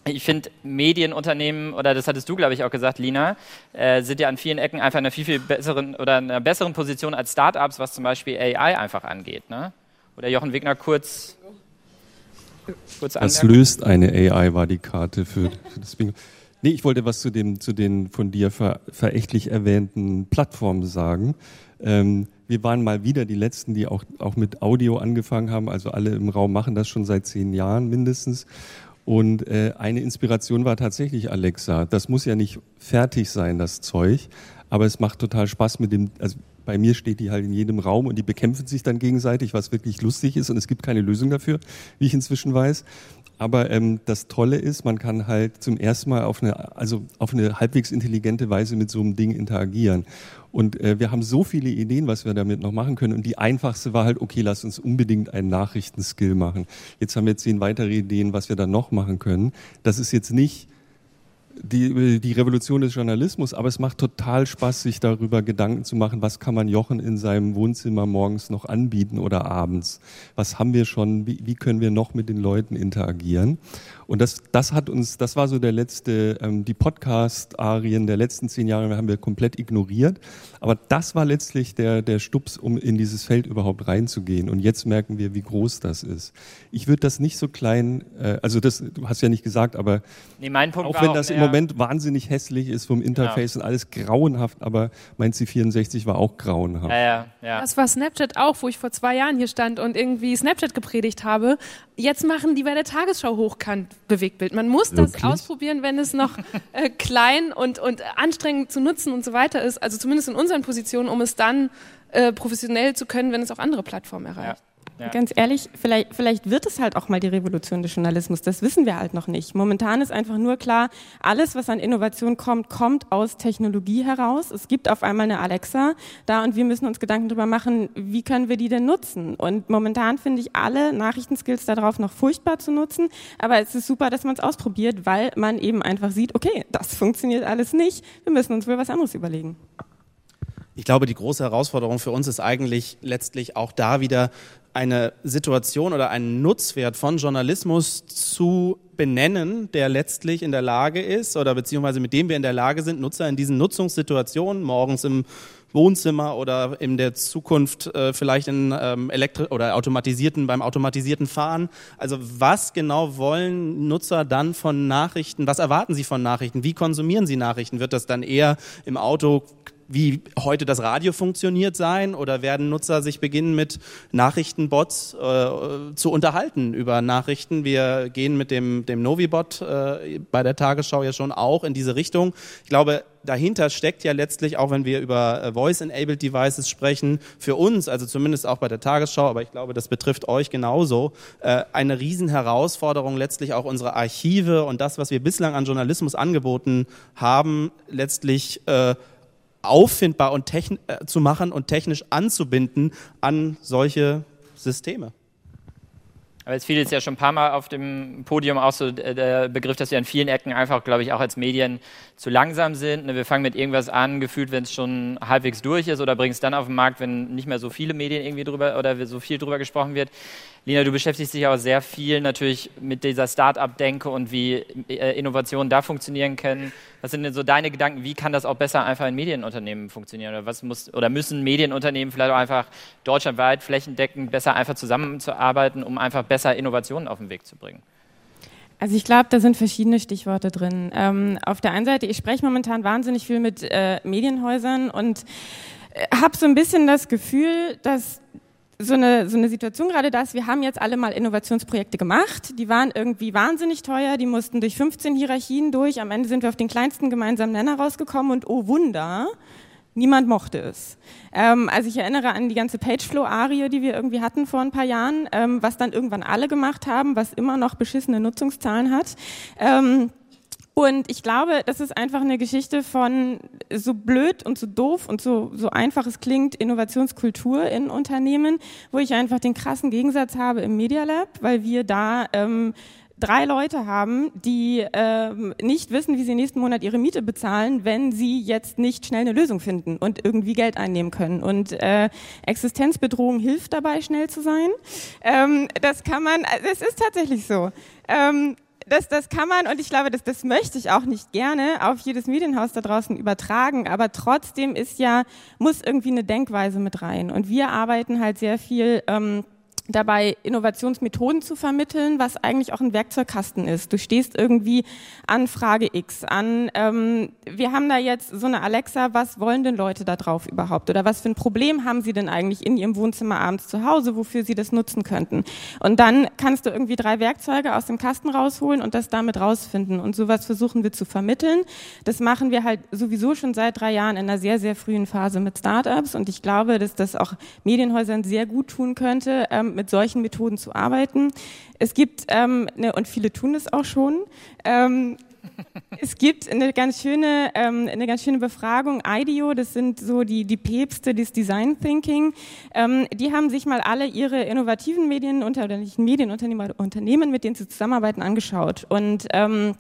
ich finde, Medienunternehmen, oder das hattest du, glaube ich, auch gesagt, Lina, äh, sind ja an vielen Ecken einfach in einer viel, viel besseren oder einer besseren Position als Startups, was zum Beispiel AI einfach angeht. Ne? Oder Jochen Wegner kurz Kurz das löst eine AI, war die Karte für, für das Bingo. Nee, ich wollte was zu, dem, zu den von dir ver, verächtlich erwähnten Plattformen sagen. Ähm, wir waren mal wieder die Letzten, die auch, auch mit Audio angefangen haben. Also alle im Raum machen das schon seit zehn Jahren mindestens. Und äh, eine Inspiration war tatsächlich Alexa. Das muss ja nicht fertig sein, das Zeug, aber es macht total Spaß mit dem, also bei mir steht die halt in jedem Raum und die bekämpfen sich dann gegenseitig, was wirklich lustig ist und es gibt keine Lösung dafür, wie ich inzwischen weiß. Aber ähm, das Tolle ist, man kann halt zum ersten Mal auf eine, also auf eine halbwegs intelligente Weise mit so einem Ding interagieren. Und äh, wir haben so viele Ideen, was wir damit noch machen können. Und die einfachste war halt, okay, lass uns unbedingt einen Nachrichtenskill machen. Jetzt haben wir zehn weitere Ideen, was wir dann noch machen können. Das ist jetzt nicht die, die Revolution des Journalismus, aber es macht total Spaß, sich darüber Gedanken zu machen, was kann man Jochen in seinem Wohnzimmer morgens noch anbieten oder abends? Was haben wir schon? Wie, wie können wir noch mit den Leuten interagieren? Und das, das hat uns, das war so der letzte, ähm, die Podcast-Arien der letzten zehn Jahre haben wir komplett ignoriert. Aber das war letztlich der, der Stups, um in dieses Feld überhaupt reinzugehen. Und jetzt merken wir, wie groß das ist. Ich würde das nicht so klein, äh, also das, du hast ja nicht gesagt, aber nee, mein Punkt auch wenn das im Moment wahnsinnig hässlich ist vom Interface ja. und alles grauenhaft, aber mein C64 war auch grauenhaft. Ja, ja, ja. Das war Snapchat auch, wo ich vor zwei Jahren hier stand und irgendwie Snapchat gepredigt habe. Jetzt machen die bei der Tagesschau hochkant Bewegtbild. Man muss das Wirklich? ausprobieren, wenn es noch äh, klein und, und anstrengend zu nutzen und so weiter ist. Also zumindest in unseren Positionen, um es dann äh, professionell zu können, wenn es auch andere Plattformen erreicht. Ja. Ja. Ganz ehrlich, vielleicht, vielleicht wird es halt auch mal die Revolution des Journalismus. Das wissen wir halt noch nicht. Momentan ist einfach nur klar, alles, was an Innovation kommt, kommt aus Technologie heraus. Es gibt auf einmal eine Alexa da und wir müssen uns Gedanken darüber machen, wie können wir die denn nutzen? Und momentan finde ich alle Nachrichtenskills darauf noch furchtbar zu nutzen. Aber es ist super, dass man es ausprobiert, weil man eben einfach sieht, okay, das funktioniert alles nicht. Wir müssen uns wohl was anderes überlegen. Ich glaube, die große Herausforderung für uns ist eigentlich letztlich auch da wieder eine Situation oder einen Nutzwert von Journalismus zu benennen, der letztlich in der Lage ist oder beziehungsweise mit dem wir in der Lage sind, Nutzer in diesen Nutzungssituationen morgens im Wohnzimmer oder in der Zukunft äh, vielleicht in ähm, elektri oder automatisierten beim automatisierten Fahren. Also was genau wollen Nutzer dann von Nachrichten? Was erwarten sie von Nachrichten? Wie konsumieren sie Nachrichten? Wird das dann eher im Auto wie heute das Radio funktioniert sein oder werden Nutzer sich beginnen mit Nachrichtenbots äh, zu unterhalten über Nachrichten. Wir gehen mit dem, dem Novibot äh, bei der Tagesschau ja schon auch in diese Richtung. Ich glaube, dahinter steckt ja letztlich, auch wenn wir über äh, Voice-Enabled Devices sprechen, für uns, also zumindest auch bei der Tagesschau, aber ich glaube, das betrifft euch genauso, äh, eine Riesenherausforderung, letztlich auch unsere Archive und das, was wir bislang an Journalismus angeboten haben, letztlich äh, auffindbar und äh, zu machen und technisch anzubinden an solche Systeme. Aber es fiel jetzt ja schon ein paar Mal auf dem Podium auch so der Begriff, dass wir an vielen Ecken einfach, glaube ich, auch als Medien zu langsam sind. Ne, wir fangen mit irgendwas an, gefühlt, wenn es schon halbwegs durch ist oder bringen es dann auf den Markt, wenn nicht mehr so viele Medien irgendwie drüber oder so viel drüber gesprochen wird. Lina, du beschäftigst dich auch sehr viel natürlich mit dieser Start-up-Denke und wie äh, Innovationen da funktionieren können. Was sind denn so deine Gedanken? Wie kann das auch besser einfach in Medienunternehmen funktionieren? Oder was muss oder müssen Medienunternehmen vielleicht auch einfach deutschlandweit flächendeckend besser einfach zusammenzuarbeiten, um einfach besser Innovationen auf den Weg zu bringen? Also ich glaube, da sind verschiedene Stichworte drin. Ähm, auf der einen Seite, ich spreche momentan wahnsinnig viel mit äh, Medienhäusern und äh, habe so ein bisschen das Gefühl, dass so eine, so eine Situation gerade da ist, wir haben jetzt alle mal Innovationsprojekte gemacht, die waren irgendwie wahnsinnig teuer, die mussten durch 15 Hierarchien durch, am Ende sind wir auf den kleinsten gemeinsamen Nenner rausgekommen und oh Wunder, niemand mochte es. Ähm, also ich erinnere an die ganze Pageflow-Arie, die wir irgendwie hatten vor ein paar Jahren, ähm, was dann irgendwann alle gemacht haben, was immer noch beschissene Nutzungszahlen hat. Ähm, und ich glaube, das ist einfach eine Geschichte von so blöd und so doof und so, so einfach es klingt, Innovationskultur in Unternehmen, wo ich einfach den krassen Gegensatz habe im Media Lab, weil wir da ähm, drei Leute haben, die ähm, nicht wissen, wie sie nächsten Monat ihre Miete bezahlen, wenn sie jetzt nicht schnell eine Lösung finden und irgendwie Geld einnehmen können. Und äh, Existenzbedrohung hilft dabei, schnell zu sein. Ähm, das kann man, es ist tatsächlich so. Ähm, das, das kann man und ich glaube, das, das möchte ich auch nicht gerne auf jedes Medienhaus da draußen übertragen, aber trotzdem ist ja, muss irgendwie eine Denkweise mit rein. Und wir arbeiten halt sehr viel ähm, dabei Innovationsmethoden zu vermitteln, was eigentlich auch ein Werkzeugkasten ist. Du stehst irgendwie an Frage X, an ähm, wir haben da jetzt so eine Alexa, was wollen denn Leute da drauf überhaupt? Oder was für ein Problem haben sie denn eigentlich in ihrem Wohnzimmer abends zu Hause, wofür sie das nutzen könnten? Und dann kannst du irgendwie drei Werkzeuge aus dem Kasten rausholen und das damit rausfinden. Und sowas versuchen wir zu vermitteln. Das machen wir halt sowieso schon seit drei Jahren in einer sehr, sehr frühen Phase mit Startups. Und ich glaube, dass das auch Medienhäusern sehr gut tun könnte, ähm, mit solchen Methoden zu arbeiten. Es gibt, ähm, ne, und viele tun es auch schon, ähm, es gibt eine ganz schöne, ähm, eine ganz schöne Befragung, IDEO, das sind so die, die Päpste des Design Thinking. Ähm, die haben sich mal alle ihre innovativen Medien oder nicht Medienunternehmen, Unternehmen, mit denen sie zusammenarbeiten, angeschaut. Und ähm,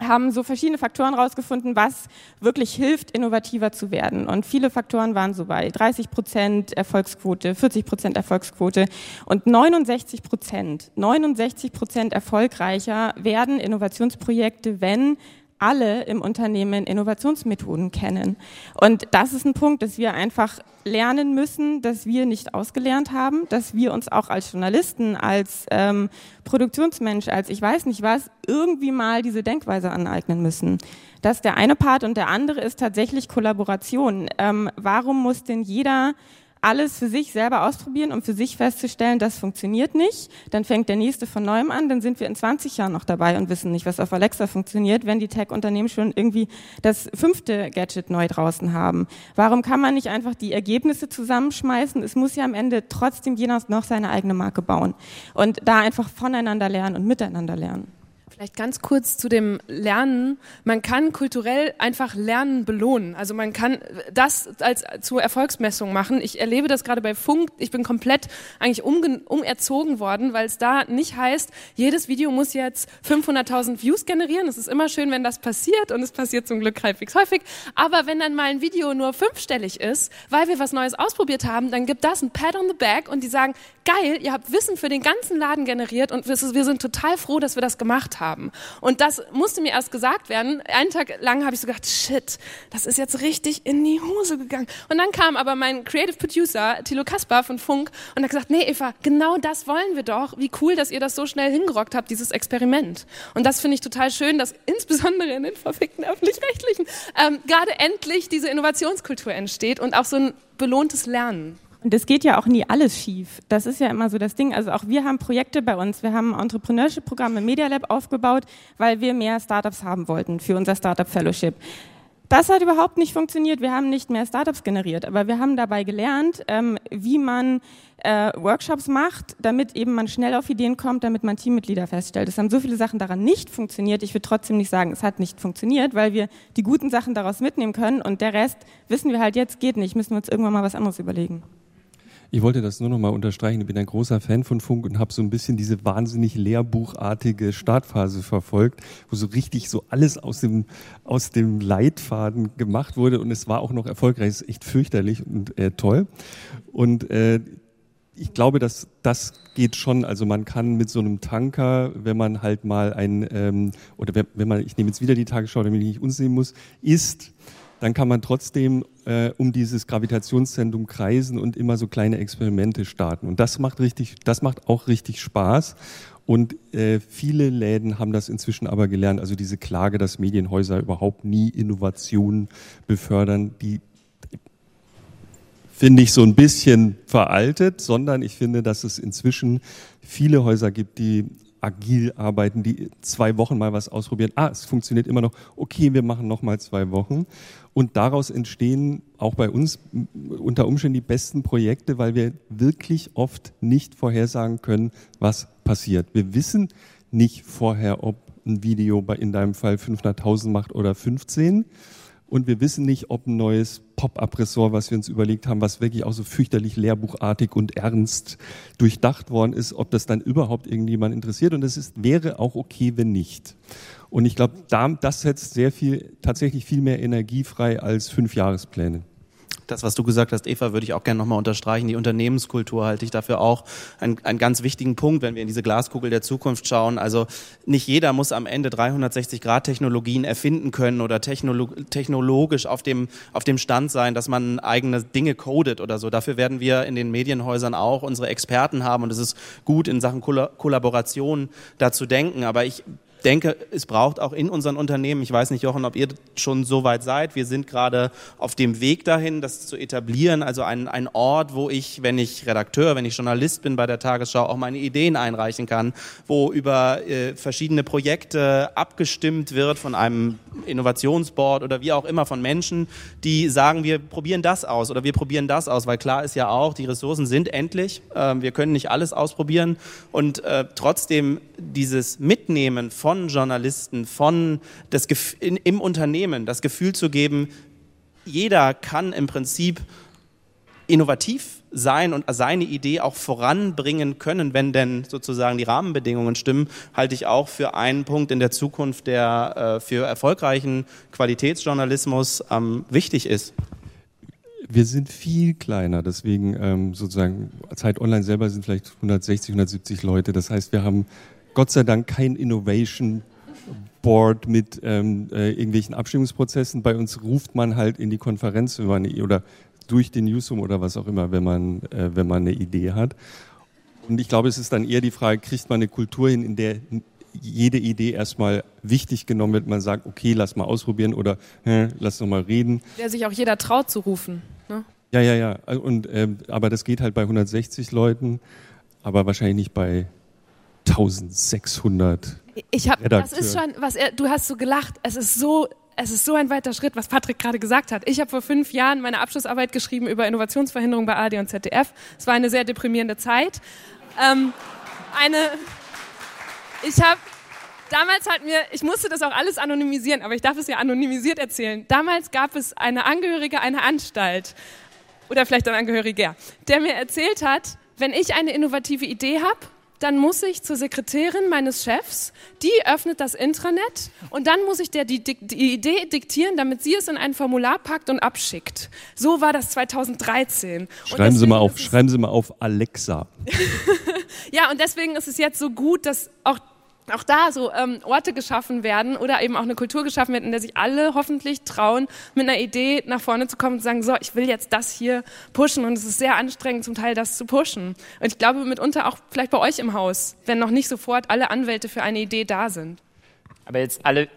haben so verschiedene Faktoren rausgefunden, was wirklich hilft, innovativer zu werden. Und viele Faktoren waren so bei 30 Prozent Erfolgsquote, 40 Prozent Erfolgsquote und 69 Prozent, 69 Prozent erfolgreicher werden Innovationsprojekte, wenn alle im Unternehmen Innovationsmethoden kennen. Und das ist ein Punkt, dass wir einfach lernen müssen, dass wir nicht ausgelernt haben, dass wir uns auch als Journalisten, als ähm, Produktionsmensch, als ich weiß nicht was, irgendwie mal diese Denkweise aneignen müssen. Das ist der eine Part und der andere ist tatsächlich Kollaboration. Ähm, warum muss denn jeder alles für sich selber ausprobieren, um für sich festzustellen, das funktioniert nicht. Dann fängt der nächste von neuem an, dann sind wir in 20 Jahren noch dabei und wissen nicht, was auf Alexa funktioniert, wenn die Tech-Unternehmen schon irgendwie das fünfte Gadget neu draußen haben. Warum kann man nicht einfach die Ergebnisse zusammenschmeißen? Es muss ja am Ende trotzdem jeder noch seine eigene Marke bauen und da einfach voneinander lernen und miteinander lernen. Vielleicht ganz kurz zu dem Lernen. Man kann kulturell einfach Lernen belohnen. Also man kann das als zur Erfolgsmessung machen. Ich erlebe das gerade bei Funk. Ich bin komplett eigentlich umerzogen worden, weil es da nicht heißt, jedes Video muss jetzt 500.000 Views generieren. Es ist immer schön, wenn das passiert und es passiert zum Glück halbwegs häufig. Aber wenn dann mal ein Video nur fünfstellig ist, weil wir was Neues ausprobiert haben, dann gibt das ein Pat on the back und die sagen, geil, ihr habt Wissen für den ganzen Laden generiert und wir sind total froh, dass wir das gemacht haben haben. Und das musste mir erst gesagt werden. Einen Tag lang habe ich so gedacht, shit, das ist jetzt richtig in die Hose gegangen. Und dann kam aber mein Creative Producer, Thilo Kaspar von Funk, und hat gesagt, nee, Eva, genau das wollen wir doch. Wie cool, dass ihr das so schnell hingerockt habt, dieses Experiment. Und das finde ich total schön, dass insbesondere in den verfickten Öffentlich-Rechtlichen ähm, gerade endlich diese Innovationskultur entsteht und auch so ein belohntes Lernen. Und es geht ja auch nie alles schief. Das ist ja immer so das Ding. Also auch wir haben Projekte bei uns. Wir haben ein Entrepreneurship-Programm im Media Lab aufgebaut, weil wir mehr Startups haben wollten für unser Startup Fellowship. Das hat überhaupt nicht funktioniert. Wir haben nicht mehr Startups generiert, aber wir haben dabei gelernt, ähm, wie man äh, Workshops macht, damit eben man schnell auf Ideen kommt, damit man Teammitglieder feststellt. Es haben so viele Sachen daran nicht funktioniert. Ich würde trotzdem nicht sagen, es hat nicht funktioniert, weil wir die guten Sachen daraus mitnehmen können und der Rest wissen wir halt jetzt geht nicht. Müssen wir uns irgendwann mal was anderes überlegen. Ich wollte das nur noch mal unterstreichen. Ich bin ein großer Fan von Funk und habe so ein bisschen diese wahnsinnig lehrbuchartige Startphase verfolgt, wo so richtig so alles aus dem, aus dem Leitfaden gemacht wurde und es war auch noch erfolgreich. Es ist echt fürchterlich und äh, toll. Und äh, ich glaube, dass das geht schon. Also man kann mit so einem Tanker, wenn man halt mal ein ähm, oder wenn man, ich nehme jetzt wieder die Tagesschau, damit ich nicht uns sehen muss, ist dann kann man trotzdem äh, um dieses Gravitationszentrum kreisen und immer so kleine Experimente starten. Und das macht richtig, das macht auch richtig Spaß. Und äh, viele Läden haben das inzwischen aber gelernt. Also diese Klage, dass Medienhäuser überhaupt nie Innovationen befördern, die finde ich so ein bisschen veraltet, sondern ich finde, dass es inzwischen viele Häuser gibt, die agil arbeiten, die zwei Wochen mal was ausprobieren. Ah, es funktioniert immer noch. Okay, wir machen noch mal zwei Wochen. Und daraus entstehen auch bei uns unter Umständen die besten Projekte, weil wir wirklich oft nicht vorhersagen können, was passiert. Wir wissen nicht vorher, ob ein Video bei in deinem Fall 500.000 macht oder 15 und wir wissen nicht, ob ein neues Pop-up-Ressort, was wir uns überlegt haben, was wirklich auch so fürchterlich lehrbuchartig und ernst durchdacht worden ist, ob das dann überhaupt irgendjemand interessiert. Und es wäre auch okay, wenn nicht. Und ich glaube, das setzt sehr viel, tatsächlich viel mehr Energie frei als fünf Jahrespläne das, was du gesagt hast, Eva, würde ich auch gerne nochmal unterstreichen. Die Unternehmenskultur halte ich dafür auch einen, einen ganz wichtigen Punkt, wenn wir in diese Glaskugel der Zukunft schauen. Also nicht jeder muss am Ende 360-Grad-Technologien erfinden können oder technologisch auf dem, auf dem Stand sein, dass man eigene Dinge codet oder so. Dafür werden wir in den Medienhäusern auch unsere Experten haben und es ist gut, in Sachen Kollaboration da zu denken. Aber ich denke, es braucht auch in unseren Unternehmen, ich weiß nicht, Jochen, ob ihr schon so weit seid, wir sind gerade auf dem Weg dahin, das zu etablieren, also ein, ein Ort, wo ich, wenn ich Redakteur, wenn ich Journalist bin bei der Tagesschau, auch meine Ideen einreichen kann, wo über äh, verschiedene Projekte abgestimmt wird von einem Innovationsboard oder wie auch immer von Menschen, die sagen, wir probieren das aus oder wir probieren das aus, weil klar ist ja auch, die Ressourcen sind endlich, äh, wir können nicht alles ausprobieren und äh, trotzdem dieses Mitnehmen von von Journalisten, von das in, im Unternehmen das Gefühl zu geben, jeder kann im Prinzip innovativ sein und seine Idee auch voranbringen können, wenn denn sozusagen die Rahmenbedingungen stimmen, halte ich auch für einen Punkt in der Zukunft, der äh, für erfolgreichen Qualitätsjournalismus ähm, wichtig ist. Wir sind viel kleiner, deswegen ähm, sozusagen Zeit Online selber sind vielleicht 160, 170 Leute. Das heißt, wir haben Gott sei Dank kein Innovation Board mit ähm, äh, irgendwelchen Abstimmungsprozessen. Bei uns ruft man halt in die Konferenz wenn man, oder durch den Newsroom oder was auch immer, wenn man, äh, wenn man eine Idee hat. Und ich glaube, es ist dann eher die Frage, kriegt man eine Kultur hin, in der jede Idee erstmal wichtig genommen wird, man sagt, okay, lass mal ausprobieren oder äh, lass noch mal reden. Der sich auch jeder traut zu rufen. Ne? Ja, ja, ja. Und, äh, aber das geht halt bei 160 Leuten, aber wahrscheinlich nicht bei 1600 ich habe, das ist schon, was er, du hast so gelacht. Es ist so, es ist so ein weiter Schritt, was Patrick gerade gesagt hat. Ich habe vor fünf Jahren meine Abschlussarbeit geschrieben über Innovationsverhinderung bei AD und ZDF. Es war eine sehr deprimierende Zeit. Ähm, eine, ich habe damals hat mir, ich musste das auch alles anonymisieren, aber ich darf es ja anonymisiert erzählen. Damals gab es eine Angehörige einer Anstalt oder vielleicht ein Angehöriger, der mir erzählt hat, wenn ich eine innovative Idee habe dann muss ich zur Sekretärin meines Chefs, die öffnet das Intranet und dann muss ich der die, die, Idee diktieren, damit sie es in ein Formular packt und abschickt. So war das 2013. Schreiben Sie mal auf, schreiben Sie mal auf Alexa. ja, und deswegen ist es jetzt so gut, dass auch auch da so ähm, Orte geschaffen werden oder eben auch eine Kultur geschaffen wird, in der sich alle hoffentlich trauen, mit einer Idee nach vorne zu kommen und zu sagen, so, ich will jetzt das hier pushen und es ist sehr anstrengend zum Teil das zu pushen. Und ich glaube mitunter auch vielleicht bei euch im Haus, wenn noch nicht sofort alle Anwälte für eine Idee da sind. Aber jetzt alle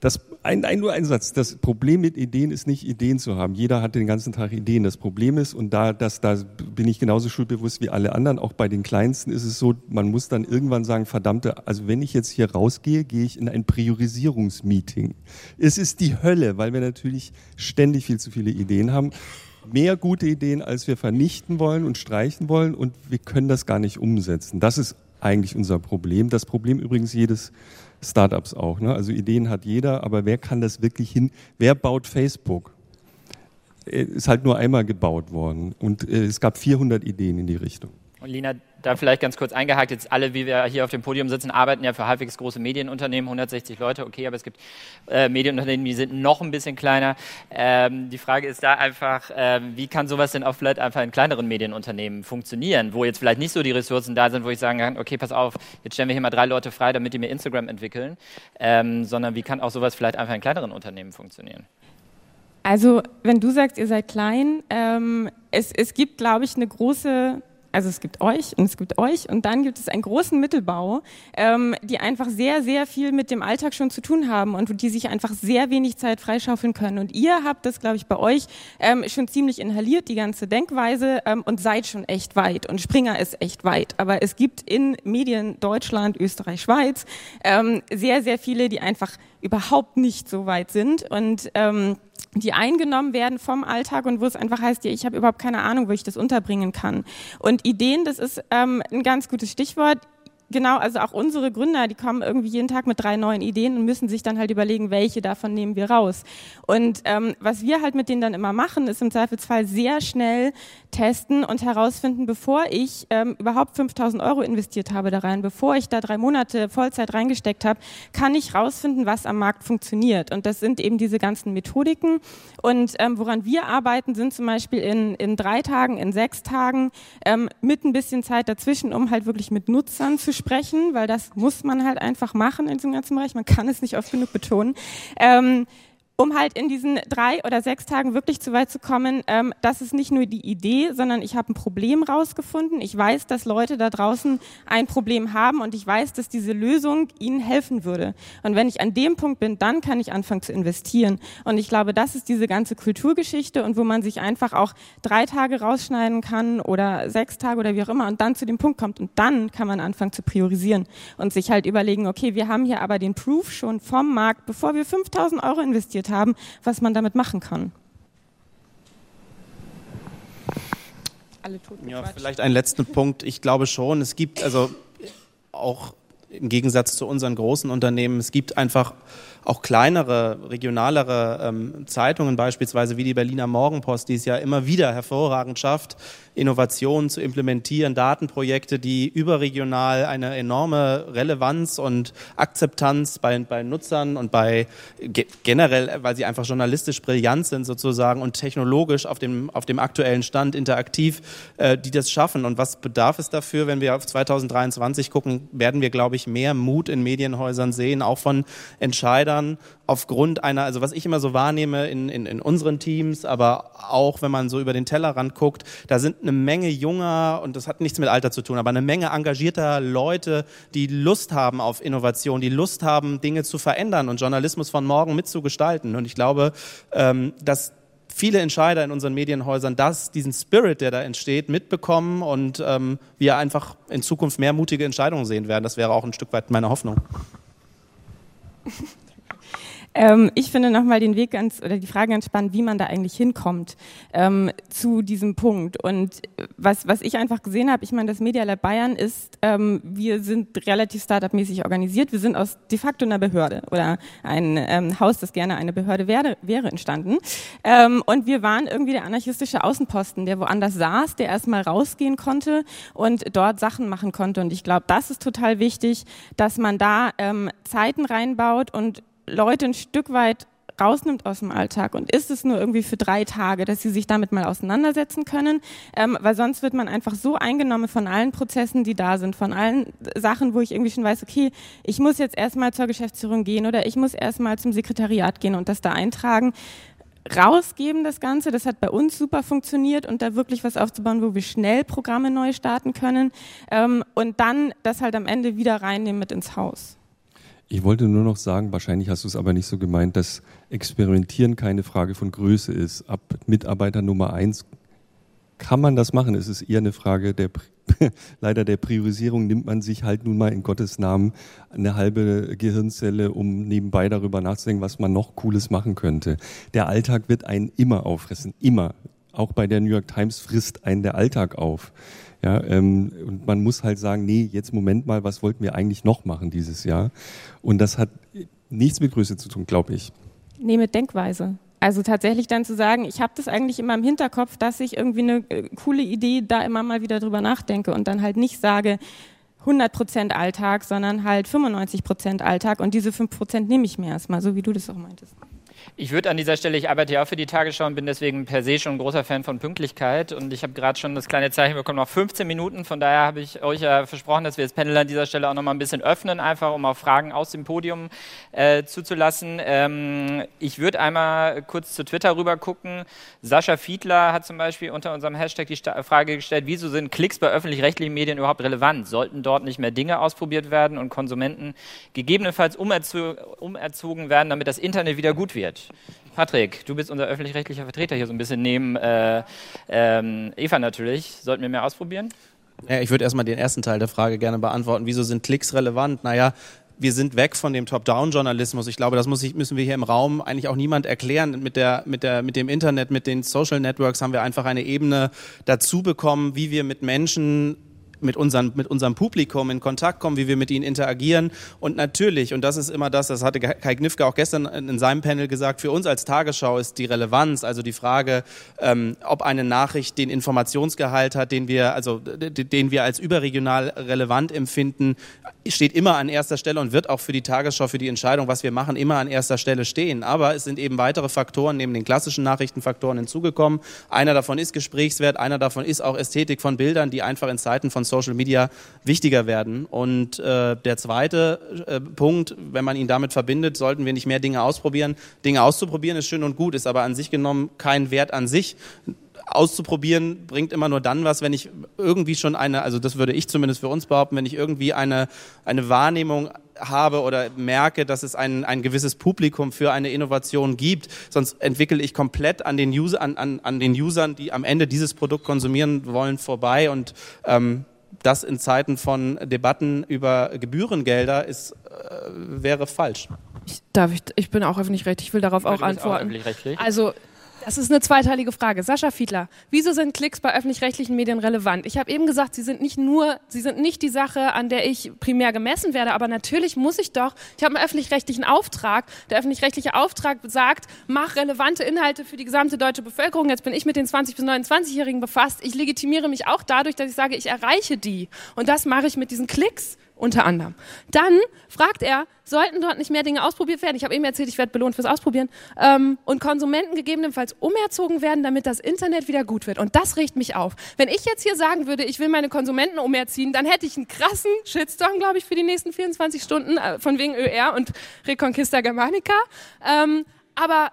das, ein, ein, nur ein Satz. Das Problem mit Ideen ist nicht, Ideen zu haben. Jeder hat den ganzen Tag Ideen. Das Problem ist, und da, das, da bin ich genauso schuldbewusst wie alle anderen, auch bei den Kleinsten ist es so, man muss dann irgendwann sagen, verdammte, also wenn ich jetzt hier rausgehe, gehe ich in ein Priorisierungsmeeting. Es ist die Hölle, weil wir natürlich ständig viel zu viele Ideen haben. Mehr gute Ideen, als wir vernichten wollen und streichen wollen und wir können das gar nicht umsetzen. Das ist eigentlich unser Problem. Das Problem übrigens jedes Startups auch. Ne? Also Ideen hat jeder, aber wer kann das wirklich hin? Wer baut Facebook? Äh, ist halt nur einmal gebaut worden und äh, es gab 400 Ideen in die Richtung. Und Lina, da vielleicht ganz kurz eingehakt, jetzt alle, wie wir hier auf dem Podium sitzen, arbeiten ja für halbwegs große Medienunternehmen, 160 Leute, okay, aber es gibt äh, Medienunternehmen, die sind noch ein bisschen kleiner. Ähm, die Frage ist da einfach, äh, wie kann sowas denn auch vielleicht einfach in kleineren Medienunternehmen funktionieren, wo jetzt vielleicht nicht so die Ressourcen da sind, wo ich sagen kann, okay, pass auf, jetzt stellen wir hier mal drei Leute frei, damit die mir Instagram entwickeln, ähm, sondern wie kann auch sowas vielleicht einfach in kleineren Unternehmen funktionieren? Also, wenn du sagst, ihr seid klein, ähm, es, es gibt, glaube ich, eine große also es gibt euch und es gibt euch und dann gibt es einen großen Mittelbau, ähm, die einfach sehr, sehr viel mit dem Alltag schon zu tun haben und die sich einfach sehr wenig Zeit freischaufeln können. Und ihr habt das, glaube ich, bei euch ähm, schon ziemlich inhaliert, die ganze Denkweise ähm, und seid schon echt weit. Und Springer ist echt weit. Aber es gibt in Medien Deutschland, Österreich, Schweiz ähm, sehr, sehr viele, die einfach überhaupt nicht so weit sind und ähm, die eingenommen werden vom Alltag und wo es einfach heißt, ja, ich habe überhaupt keine Ahnung, wo ich das unterbringen kann. Und Ideen, das ist ähm, ein ganz gutes Stichwort. Genau, also auch unsere Gründer, die kommen irgendwie jeden Tag mit drei neuen Ideen und müssen sich dann halt überlegen, welche davon nehmen wir raus. Und ähm, was wir halt mit denen dann immer machen, ist im Zweifelsfall sehr schnell testen und herausfinden, bevor ich ähm, überhaupt 5000 Euro investiert habe da rein, bevor ich da drei Monate Vollzeit reingesteckt habe, kann ich rausfinden, was am Markt funktioniert. Und das sind eben diese ganzen Methodiken. Und ähm, woran wir arbeiten, sind zum Beispiel in, in drei Tagen, in sechs Tagen, ähm, mit ein bisschen Zeit dazwischen, um halt wirklich mit Nutzern zu sprechen, weil das muss man halt einfach machen in diesem ganzen Bereich. Man kann es nicht oft genug betonen. Ähm, um halt in diesen drei oder sechs Tagen wirklich zu weit zu kommen, ähm, das ist nicht nur die Idee, sondern ich habe ein Problem rausgefunden. Ich weiß, dass Leute da draußen ein Problem haben und ich weiß, dass diese Lösung ihnen helfen würde. Und wenn ich an dem Punkt bin, dann kann ich anfangen zu investieren. Und ich glaube, das ist diese ganze Kulturgeschichte und wo man sich einfach auch drei Tage rausschneiden kann oder sechs Tage oder wie auch immer und dann zu dem Punkt kommt und dann kann man anfangen zu priorisieren und sich halt überlegen, okay, wir haben hier aber den Proof schon vom Markt, bevor wir 5000 Euro investiert haben, was man damit machen kann. ja, vielleicht einen letzten Punkt. Ich glaube schon, es gibt also auch im Gegensatz zu unseren großen Unternehmen, es gibt einfach auch kleinere, regionalere ähm, Zeitungen, beispielsweise wie die Berliner Morgenpost, die es ja immer wieder hervorragend schafft, Innovationen zu implementieren, Datenprojekte, die überregional eine enorme Relevanz und Akzeptanz bei, bei Nutzern und bei generell, weil sie einfach journalistisch brillant sind sozusagen und technologisch auf dem, auf dem aktuellen Stand interaktiv, äh, die das schaffen. Und was bedarf es dafür, wenn wir auf 2023 gucken, werden wir, glaube ich, mehr Mut in Medienhäusern sehen, auch von Entscheidern aufgrund einer, also was ich immer so wahrnehme in, in, in unseren Teams, aber auch wenn man so über den Tellerrand guckt, da sind eine Menge junger, und das hat nichts mit Alter zu tun, aber eine Menge engagierter Leute, die Lust haben auf Innovation, die Lust haben, Dinge zu verändern und Journalismus von morgen mitzugestalten. Und ich glaube, ähm, dass viele Entscheider in unseren Medienhäusern das, diesen Spirit, der da entsteht, mitbekommen und ähm, wir einfach in Zukunft mehr mutige Entscheidungen sehen werden. Das wäre auch ein Stück weit meine Hoffnung. Ähm, ich finde nochmal den Weg ganz oder die Frage ganz spannend, wie man da eigentlich hinkommt ähm, zu diesem Punkt. Und was, was ich einfach gesehen habe, ich meine, das Media Lab Bayern ist, ähm, wir sind relativ startup-mäßig organisiert. Wir sind aus de facto einer Behörde oder ein ähm, Haus, das gerne eine Behörde wäre, wäre entstanden. Ähm, und wir waren irgendwie der anarchistische Außenposten, der woanders saß, der erstmal rausgehen konnte und dort Sachen machen konnte. Und ich glaube, das ist total wichtig, dass man da ähm, Zeiten reinbaut und Leute ein Stück weit rausnimmt aus dem Alltag und ist es nur irgendwie für drei Tage, dass sie sich damit mal auseinandersetzen können, ähm, weil sonst wird man einfach so eingenommen von allen Prozessen, die da sind, von allen Sachen, wo ich irgendwie schon weiß, okay, ich muss jetzt erstmal zur Geschäftsführung gehen oder ich muss erstmal zum Sekretariat gehen und das da eintragen rausgeben, das Ganze. Das hat bei uns super funktioniert und da wirklich was aufzubauen, wo wir schnell Programme neu starten können ähm, und dann das halt am Ende wieder reinnehmen mit ins Haus. Ich wollte nur noch sagen, wahrscheinlich hast du es aber nicht so gemeint, dass Experimentieren keine Frage von Größe ist. Ab Mitarbeiter Nummer eins kann man das machen. Es ist eher eine Frage der leider der Priorisierung nimmt man sich halt nun mal in Gottes Namen eine halbe Gehirnzelle, um nebenbei darüber nachzudenken, was man noch Cooles machen könnte. Der Alltag wird einen immer auffressen, immer. Auch bei der New York Times frisst einen der Alltag auf. Ja, ähm, und man muss halt sagen, nee, jetzt Moment mal, was wollten wir eigentlich noch machen dieses Jahr? Und das hat nichts mit Größe zu tun, glaube ich. Nee, mit Denkweise. Also tatsächlich dann zu sagen, ich habe das eigentlich immer im Hinterkopf, dass ich irgendwie eine äh, coole Idee da immer mal wieder drüber nachdenke und dann halt nicht sage, 100% Alltag, sondern halt 95% Alltag und diese 5% nehme ich mir erstmal, so wie du das auch meintest. Ich würde an dieser Stelle, ich arbeite ja auch für die Tagesschau und bin deswegen per se schon ein großer Fan von Pünktlichkeit. Und ich habe gerade schon das kleine Zeichen bekommen, noch 15 Minuten. Von daher habe ich euch ja versprochen, dass wir das Panel an dieser Stelle auch noch mal ein bisschen öffnen, einfach um auch Fragen aus dem Podium äh, zuzulassen. Ähm, ich würde einmal kurz zu Twitter rüber gucken. Sascha Fiedler hat zum Beispiel unter unserem Hashtag die Sta Frage gestellt, wieso sind Klicks bei öffentlich-rechtlichen Medien überhaupt relevant? Sollten dort nicht mehr Dinge ausprobiert werden und Konsumenten gegebenenfalls umerzo umerzogen werden, damit das Internet wieder gut wird? Patrick, du bist unser öffentlich-rechtlicher Vertreter hier so ein bisschen neben äh, ähm, Eva natürlich. Sollten wir mehr ausprobieren? Ja, ich würde erstmal den ersten Teil der Frage gerne beantworten. Wieso sind Klicks relevant? Naja, wir sind weg von dem Top-Down-Journalismus. Ich glaube, das ich, müssen wir hier im Raum eigentlich auch niemand erklären. Mit, der, mit, der, mit dem Internet, mit den Social Networks haben wir einfach eine Ebene dazu bekommen, wie wir mit Menschen mit, unseren, mit unserem Publikum in Kontakt kommen, wie wir mit ihnen interagieren. Und natürlich, und das ist immer das, das hatte Kai Knifke auch gestern in seinem Panel gesagt, für uns als Tagesschau ist die Relevanz, also die Frage, ähm, ob eine Nachricht den Informationsgehalt hat, den wir, also den wir als überregional relevant empfinden, steht immer an erster Stelle und wird auch für die Tagesschau, für die Entscheidung, was wir machen, immer an erster Stelle stehen. Aber es sind eben weitere Faktoren neben den klassischen Nachrichtenfaktoren hinzugekommen. Einer davon ist Gesprächswert, einer davon ist auch Ästhetik von Bildern, die einfach in Zeiten von Social Media wichtiger werden. Und äh, der zweite äh, Punkt, wenn man ihn damit verbindet, sollten wir nicht mehr Dinge ausprobieren. Dinge auszuprobieren ist schön und gut, ist aber an sich genommen kein Wert an sich auszuprobieren bringt immer nur dann was, wenn ich irgendwie schon eine, also das würde ich zumindest für uns behaupten, wenn ich irgendwie eine, eine Wahrnehmung habe oder merke, dass es ein, ein gewisses Publikum für eine Innovation gibt. Sonst entwickle ich komplett an den, User, an, an, an den Usern, die am Ende dieses Produkt konsumieren wollen, vorbei. Und ähm, das in Zeiten von Debatten über Gebührengelder ist, äh, wäre falsch. Ich, darf ich, ich bin auch öffentlich-rechtlich, ich will darauf auch antworten. Auch also das ist eine zweiteilige Frage. Sascha Fiedler, wieso sind Klicks bei öffentlich-rechtlichen Medien relevant? Ich habe eben gesagt, sie sind nicht nur, sie sind nicht die Sache, an der ich primär gemessen werde, aber natürlich muss ich doch, ich habe einen öffentlich-rechtlichen Auftrag. Der öffentlich-rechtliche Auftrag sagt, mach relevante Inhalte für die gesamte deutsche Bevölkerung. Jetzt bin ich mit den 20 bis 29-Jährigen befasst. Ich legitimiere mich auch dadurch, dass ich sage, ich erreiche die. Und das mache ich mit diesen Klicks unter anderem. Dann fragt er, sollten dort nicht mehr Dinge ausprobiert werden? Ich habe eben erzählt, ich werde belohnt fürs Ausprobieren. Ähm, und Konsumenten gegebenenfalls umerzogen werden, damit das Internet wieder gut wird. Und das regt mich auf. Wenn ich jetzt hier sagen würde, ich will meine Konsumenten umerziehen, dann hätte ich einen krassen Shitstorm, glaube ich, für die nächsten 24 Stunden, äh, von wegen ÖR und Reconquista Germanica. Ähm, aber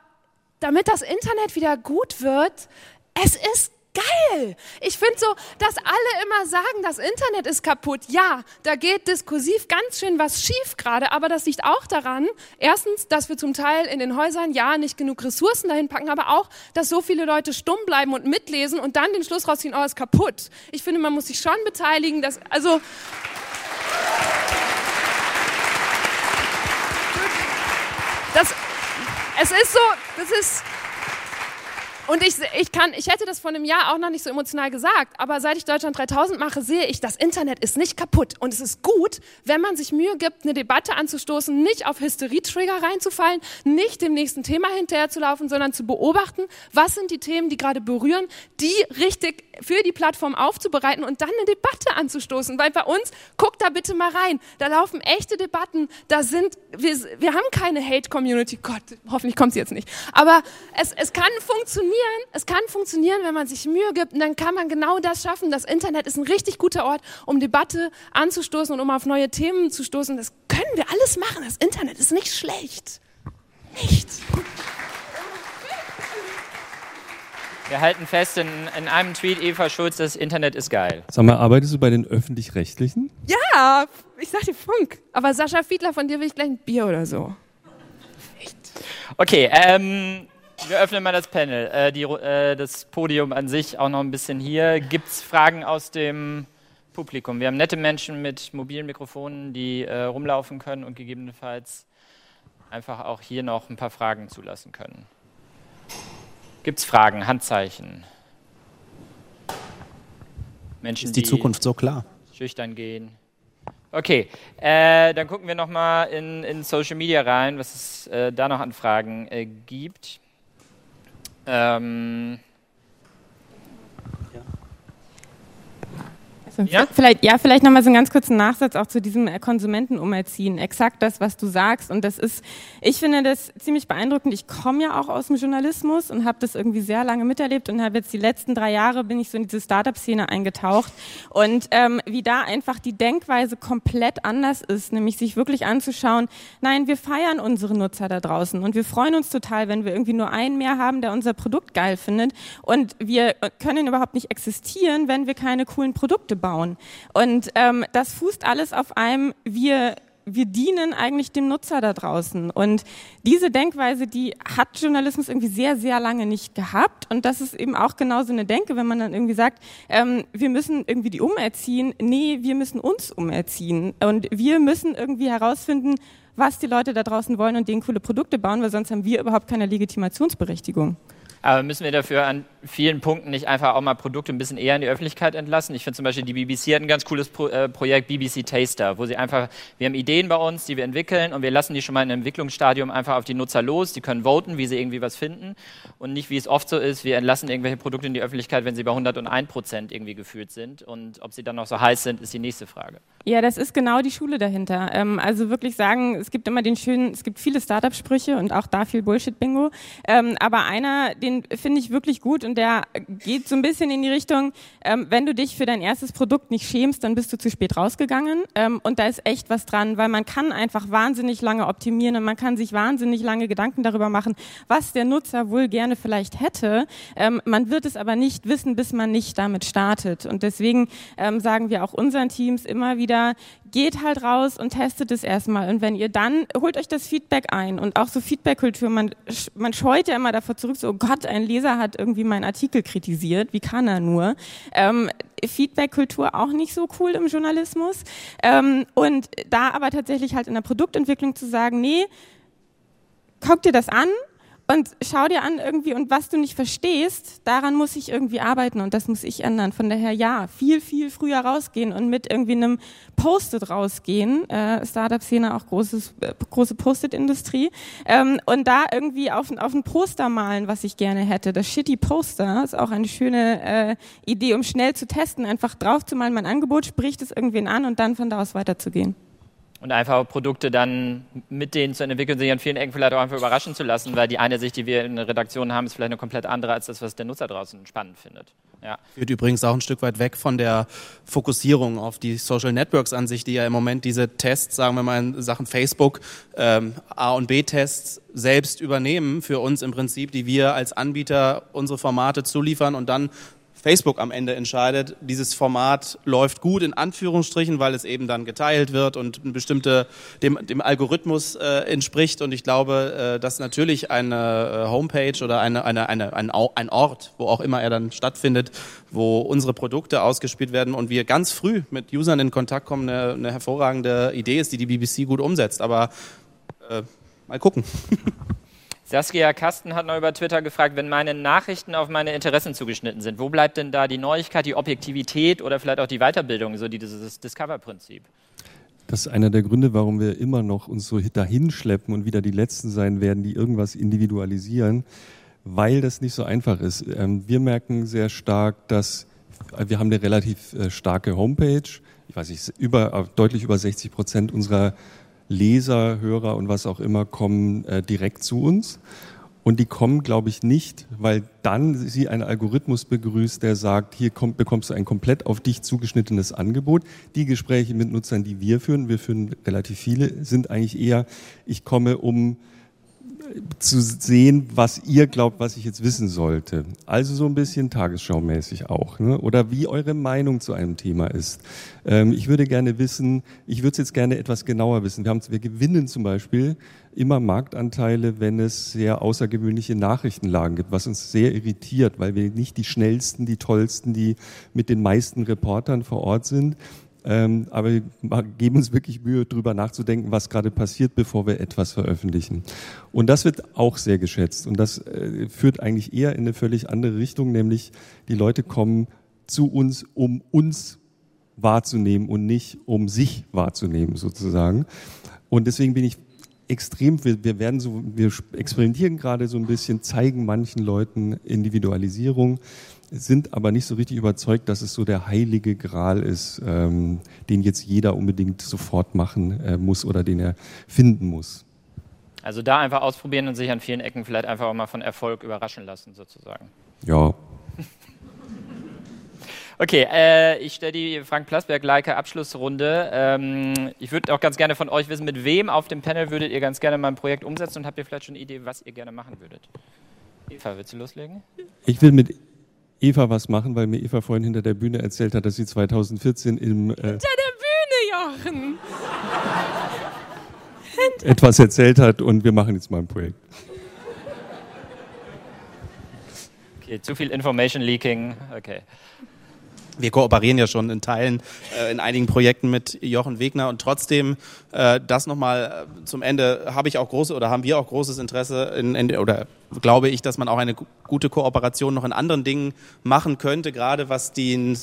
damit das Internet wieder gut wird, es ist geil. Ich finde so, dass alle immer sagen, das Internet ist kaputt. Ja, da geht diskursiv ganz schön was schief gerade, aber das liegt auch daran, erstens, dass wir zum Teil in den Häusern ja nicht genug Ressourcen dahin packen, aber auch, dass so viele Leute stumm bleiben und mitlesen und dann den Schluss rausziehen, oh, ist kaputt. Ich finde, man muss sich schon beteiligen, dass, also, das, es ist so, das ist, Und ich, ich, kann, ich hätte das vor einem Jahr auch noch nicht so emotional gesagt, aber seit ich Deutschland 3000 mache, sehe ich, das Internet ist nicht kaputt. Und es ist gut, wenn man sich Mühe gibt, eine Debatte anzustoßen, nicht auf Hysterie-Trigger reinzufallen, nicht dem nächsten Thema hinterherzulaufen, sondern zu beobachten, was sind die Themen, die gerade berühren, die richtig für die Plattform aufzubereiten und dann eine Debatte anzustoßen. Weil bei uns, guckt da bitte mal rein, da laufen echte Debatten, da sind, wir, wir haben keine Hate-Community, Gott, hoffentlich kommt sie jetzt nicht. Aber es, es kann funktionieren, es kann funktionieren, wenn man sich Mühe gibt und dann kann man genau das schaffen. Das Internet ist ein richtig guter Ort, um Debatte anzustoßen und um auf neue Themen zu stoßen. Das können wir alles machen. Das Internet ist nicht schlecht. Nicht. Wir halten fest in, in einem Tweet, Eva Schulz, das Internet ist geil. Sag mal, arbeitest du bei den Öffentlich-Rechtlichen? Ja, ich sag dir Funk. Aber Sascha Fiedler, von dir will ich gleich ein Bier oder so. Echt? Okay, ähm, wir öffnen mal das Panel. Äh, die, äh, das Podium an sich auch noch ein bisschen hier. Gibt es Fragen aus dem Publikum? Wir haben nette Menschen mit mobilen Mikrofonen, die äh, rumlaufen können und gegebenenfalls einfach auch hier noch ein paar Fragen zulassen können. Gibt es Fragen, Handzeichen? Menschen, Ist die, die Zukunft so klar? Schüchtern gehen. Okay, äh, dann gucken wir nochmal in, in Social Media rein, was es äh, da noch an Fragen äh, gibt. Ähm, Ja? Vielleicht, ja, vielleicht nochmal so einen ganz kurzen Nachsatz auch zu diesem äh, Konsumentenumerziehen. Exakt das, was du sagst. Und das ist, ich finde das ziemlich beeindruckend. Ich komme ja auch aus dem Journalismus und habe das irgendwie sehr lange miterlebt und habe jetzt die letzten drei Jahre bin ich so in diese Startup-Szene eingetaucht. Und ähm, wie da einfach die Denkweise komplett anders ist, nämlich sich wirklich anzuschauen, nein, wir feiern unsere Nutzer da draußen und wir freuen uns total, wenn wir irgendwie nur einen mehr haben, der unser Produkt geil findet. Und wir können überhaupt nicht existieren, wenn wir keine coolen Produkte bauen bauen. Und ähm, das fußt alles auf einem, wir wir dienen eigentlich dem Nutzer da draußen. Und diese Denkweise, die hat Journalismus irgendwie sehr, sehr lange nicht gehabt. Und das ist eben auch genau so eine Denke, wenn man dann irgendwie sagt, ähm, wir müssen irgendwie die umerziehen. Nee, wir müssen uns umerziehen. Und wir müssen irgendwie herausfinden, was die Leute da draußen wollen und denen coole Produkte bauen, weil sonst haben wir überhaupt keine Legitimationsberechtigung. Aber müssen wir dafür an vielen Punkten nicht einfach auch mal Produkte ein bisschen eher in die Öffentlichkeit entlassen? Ich finde zum Beispiel, die BBC hat ein ganz cooles Pro äh, Projekt BBC Taster, wo sie einfach, wir haben Ideen bei uns, die wir entwickeln und wir lassen die schon mal im Entwicklungsstadium einfach auf die Nutzer los. Die können voten, wie sie irgendwie was finden und nicht, wie es oft so ist, wir entlassen irgendwelche Produkte in die Öffentlichkeit, wenn sie bei 101 Prozent irgendwie gefühlt sind und ob sie dann noch so heiß sind, ist die nächste Frage. Ja, das ist genau die Schule dahinter. Ähm, also wirklich sagen, es gibt immer den schönen, es gibt viele Startup-Sprüche und auch da viel Bullshit-Bingo, ähm, aber einer, den finde ich wirklich gut und der geht so ein bisschen in die Richtung, ähm, wenn du dich für dein erstes Produkt nicht schämst, dann bist du zu spät rausgegangen. Ähm, und da ist echt was dran, weil man kann einfach wahnsinnig lange optimieren und man kann sich wahnsinnig lange Gedanken darüber machen, was der Nutzer wohl gerne vielleicht hätte. Ähm, man wird es aber nicht wissen, bis man nicht damit startet. Und deswegen ähm, sagen wir auch unseren Teams immer wieder, geht halt raus und testet es erstmal. Und wenn ihr dann, holt euch das Feedback ein und auch so Feedback-Kultur. Man, man scheut ja immer davor zurück, so, oh Gott, ein Leser hat irgendwie meinen Artikel kritisiert. Wie kann er nur? Ähm, Feedback-Kultur auch nicht so cool im Journalismus. Ähm, und da aber tatsächlich halt in der Produktentwicklung zu sagen, nee, guck dir das an, und schau dir an irgendwie und was du nicht verstehst, daran muss ich irgendwie arbeiten und das muss ich ändern. Von daher ja, viel, viel früher rausgehen und mit irgendwie einem Post-it rausgehen. Äh, Startup-Szene auch großes, äh, große Post-it-Industrie. Ähm, und da irgendwie auf, auf ein Poster malen, was ich gerne hätte. Das Shitty Poster ist auch eine schöne äh, Idee, um schnell zu testen, einfach drauf zu malen, mein Angebot, spricht es irgendwen an und dann von da aus weiterzugehen. Und einfach Produkte dann mit denen zu entwickeln, sich an vielen Ecken vielleicht auch einfach überraschen zu lassen, weil die eine Sicht, die wir in der Redaktion haben, ist vielleicht eine komplett andere als das, was der Nutzer draußen spannend findet. Ja. Führt übrigens auch ein Stück weit weg von der Fokussierung auf die Social Networks an sich, die ja im Moment diese Tests, sagen wir mal in Sachen Facebook, ähm, A- und B-Tests selbst übernehmen für uns im Prinzip, die wir als Anbieter unsere Formate zuliefern und dann Facebook am Ende entscheidet, dieses Format läuft gut in Anführungsstrichen, weil es eben dann geteilt wird und ein bestimmte dem, dem Algorithmus äh, entspricht. Und ich glaube, äh, dass natürlich eine äh, Homepage oder eine, eine, eine, ein, ein Ort, wo auch immer er dann stattfindet, wo unsere Produkte ausgespielt werden und wir ganz früh mit Usern in Kontakt kommen, eine, eine hervorragende Idee ist, die die BBC gut umsetzt. Aber äh, mal gucken. Saskia Kasten hat noch über Twitter gefragt, wenn meine Nachrichten auf meine Interessen zugeschnitten sind, wo bleibt denn da die Neuigkeit, die Objektivität oder vielleicht auch die Weiterbildung, so dieses Discover-Prinzip? Das ist einer der Gründe, warum wir immer noch uns so dahin schleppen und wieder die Letzten sein werden, die irgendwas individualisieren, weil das nicht so einfach ist. Ähm, wir merken sehr stark, dass äh, wir haben eine relativ äh, starke Homepage. Ich weiß nicht, über, äh, deutlich über 60 Prozent unserer Leser, Hörer und was auch immer kommen äh, direkt zu uns. Und die kommen, glaube ich, nicht, weil dann sie einen Algorithmus begrüßt, der sagt, hier kommt, bekommst du ein komplett auf dich zugeschnittenes Angebot. Die Gespräche mit Nutzern, die wir führen, wir führen relativ viele, sind eigentlich eher, ich komme um zu sehen, was ihr glaubt, was ich jetzt wissen sollte. Also so ein bisschen tagesschaumäßig auch. Ne? Oder wie eure Meinung zu einem Thema ist. Ähm, ich würde gerne wissen, ich würde es jetzt gerne etwas genauer wissen. Wir, haben, wir gewinnen zum Beispiel immer Marktanteile, wenn es sehr außergewöhnliche Nachrichtenlagen gibt, was uns sehr irritiert, weil wir nicht die schnellsten, die tollsten, die mit den meisten Reportern vor Ort sind. Ähm, aber wir geben uns wirklich Mühe, darüber nachzudenken, was gerade passiert, bevor wir etwas veröffentlichen. Und das wird auch sehr geschätzt. Und das äh, führt eigentlich eher in eine völlig andere Richtung, nämlich die Leute kommen zu uns, um uns wahrzunehmen und nicht um sich wahrzunehmen, sozusagen. Und deswegen bin ich extrem, wir, wir werden so, wir experimentieren gerade so ein bisschen, zeigen manchen Leuten Individualisierung sind aber nicht so richtig überzeugt, dass es so der heilige Gral ist, ähm, den jetzt jeder unbedingt sofort machen äh, muss oder den er finden muss. Also da einfach ausprobieren und sich an vielen Ecken vielleicht einfach auch mal von Erfolg überraschen lassen, sozusagen. Ja. Okay, äh, ich stelle die Frank Plasberg-like Abschlussrunde. Ähm, ich würde auch ganz gerne von euch wissen, mit wem auf dem Panel würdet ihr ganz gerne mal ein Projekt umsetzen und habt ihr vielleicht schon eine Idee, was ihr gerne machen würdet? Eva, willst du loslegen? Ich will mit Eva was machen, weil mir Eva vorhin hinter der Bühne erzählt hat, dass sie 2014 im... Äh hinter der Bühne, Jochen! etwas erzählt hat und wir machen jetzt mal ein Projekt. Okay, zu viel Information Leaking, okay wir kooperieren ja schon in Teilen, äh, in einigen Projekten mit Jochen Wegner und trotzdem äh, das nochmal äh, zum Ende habe ich auch große oder haben wir auch großes Interesse in, in, oder glaube ich, dass man auch eine gute Kooperation noch in anderen Dingen machen könnte, gerade was den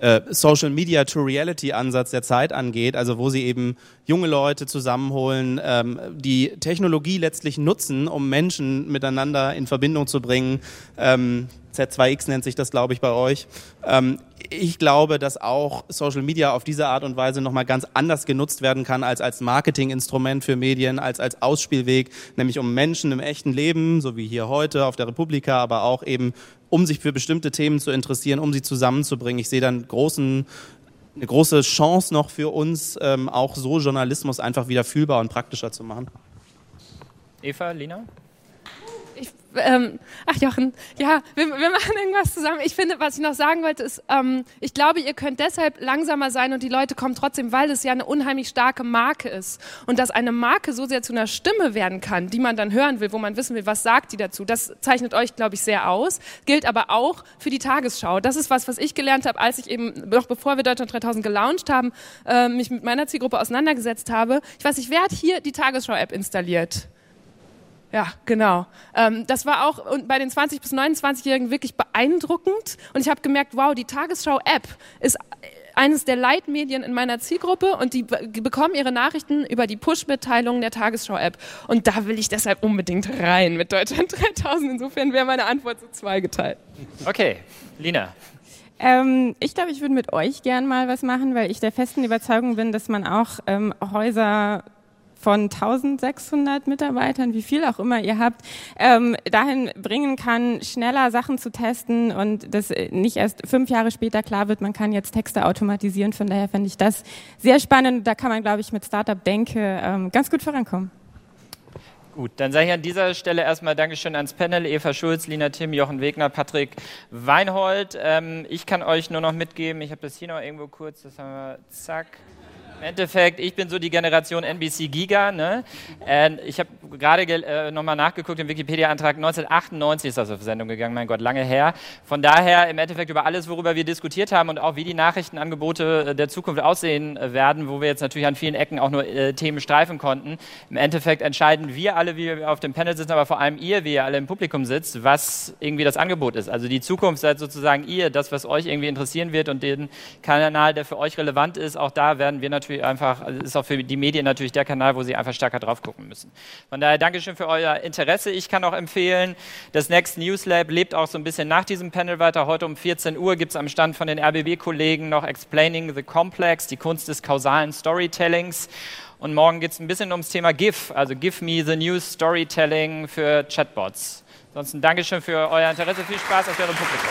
äh, Social Media to Reality Ansatz der Zeit angeht, also wo sie eben junge Leute zusammenholen, ähm, die Technologie letztlich nutzen, um Menschen miteinander in Verbindung zu bringen. Ähm, Z2X nennt sich das, glaube ich, bei euch. Ähm, ich glaube, dass auch Social Media auf diese Art und Weise nochmal ganz anders genutzt werden kann als als Marketinginstrument für Medien, als als Ausspielweg, nämlich um Menschen im echten Leben, so wie hier heute auf der Republika, aber auch eben um sich für bestimmte Themen zu interessieren, um sie zusammenzubringen. Ich sehe dann großen eine große Chance noch für uns, ähm, auch so Journalismus einfach wieder fühlbar und praktischer zu machen. Eva, Lina? Ähm, ach Jochen, ja, wir, wir, machen irgendwas zusammen. Ich finde, was ich noch sagen wollte, ist, ähm, ich glaube, ihr könnt deshalb langsamer sein und die Leute kommen trotzdem, weil es ja eine unheimlich starke Marke ist. Und dass eine Marke so sehr zu einer Stimme werden kann, die man dann hören will, wo man wissen will, was sagt die dazu, das zeichnet euch, glaube ich, sehr aus. Gilt aber auch für die Tagesschau. Das ist was, was ich gelernt habe, als ich eben, noch bevor wir Deutschland 3000 gelauncht haben, äh, mich mit meiner Zielgruppe auseinandergesetzt habe. Ich weiß nicht, wer hat hier die Tagesschau-App installiert? Ja, genau. Ähm, das war auch bei den 20- bis 29-Jährigen wirklich beeindruckend. Und ich habe gemerkt, wow, die Tagesschau-App ist eines der Leitmedien in meiner Zielgruppe und die bekommen ihre Nachrichten über die Push-Mitteilungen der Tagesschau-App. Und da will ich deshalb unbedingt rein mit Deutschland 3000. Insofern wäre meine Antwort so zweigeteilt. Okay, Lina. Ähm, ich glaube, ich würde mit euch gern mal was machen, weil ich der festen Überzeugung bin, dass man auch ähm, Häuser von 1600 Mitarbeitern, wie viel auch immer ihr habt, ähm, dahin bringen kann, schneller Sachen zu testen und das nicht erst fünf Jahre später klar wird, man kann jetzt Texte automatisieren. Von daher fände ich das sehr spannend. Da kann man, glaube ich, mit Startup Denke ähm, ganz gut vorankommen. Gut, dann sage ich an dieser Stelle erstmal Dankeschön ans Panel, Eva Schulz, Lina Tim, Jochen Wegner, Patrick Weinhold. Ähm, ich kann euch nur noch mitgeben, ich habe das hier noch irgendwo kurz, das haben wir, zack. Im Endeffekt, ich bin so die Generation NBC Giga. Ne? Ich habe gerade äh, nochmal nachgeguckt im Wikipedia-Antrag. 1998 ist das auf Sendung gegangen, mein Gott, lange her. Von daher im Endeffekt über alles, worüber wir diskutiert haben und auch wie die Nachrichtenangebote äh, der Zukunft aussehen äh, werden, wo wir jetzt natürlich an vielen Ecken auch nur äh, Themen streifen konnten. Im Endeffekt entscheiden wir alle, wie wir auf dem Panel sitzen, aber vor allem ihr, wie ihr alle im Publikum sitzt, was irgendwie das Angebot ist. Also die Zukunft seid sozusagen ihr, das, was euch irgendwie interessieren wird und den Kanal, der für euch relevant ist. Auch da werden wir natürlich Beispiel einfach, also ist auch für die Medien natürlich der Kanal, wo sie einfach stärker drauf gucken müssen. Von daher Dankeschön für euer Interesse. Ich kann auch empfehlen, das Next News Lab lebt auch so ein bisschen nach diesem Panel weiter. Heute um 14 Uhr gibt es am Stand von den RBB-Kollegen noch Explaining the Complex, die Kunst des kausalen Storytellings. Und morgen geht es ein bisschen ums Thema GIF, also Give Me the News Storytelling für Chatbots. Ansonsten Dankeschön für euer Interesse, viel Spaß auf eurem Publikum.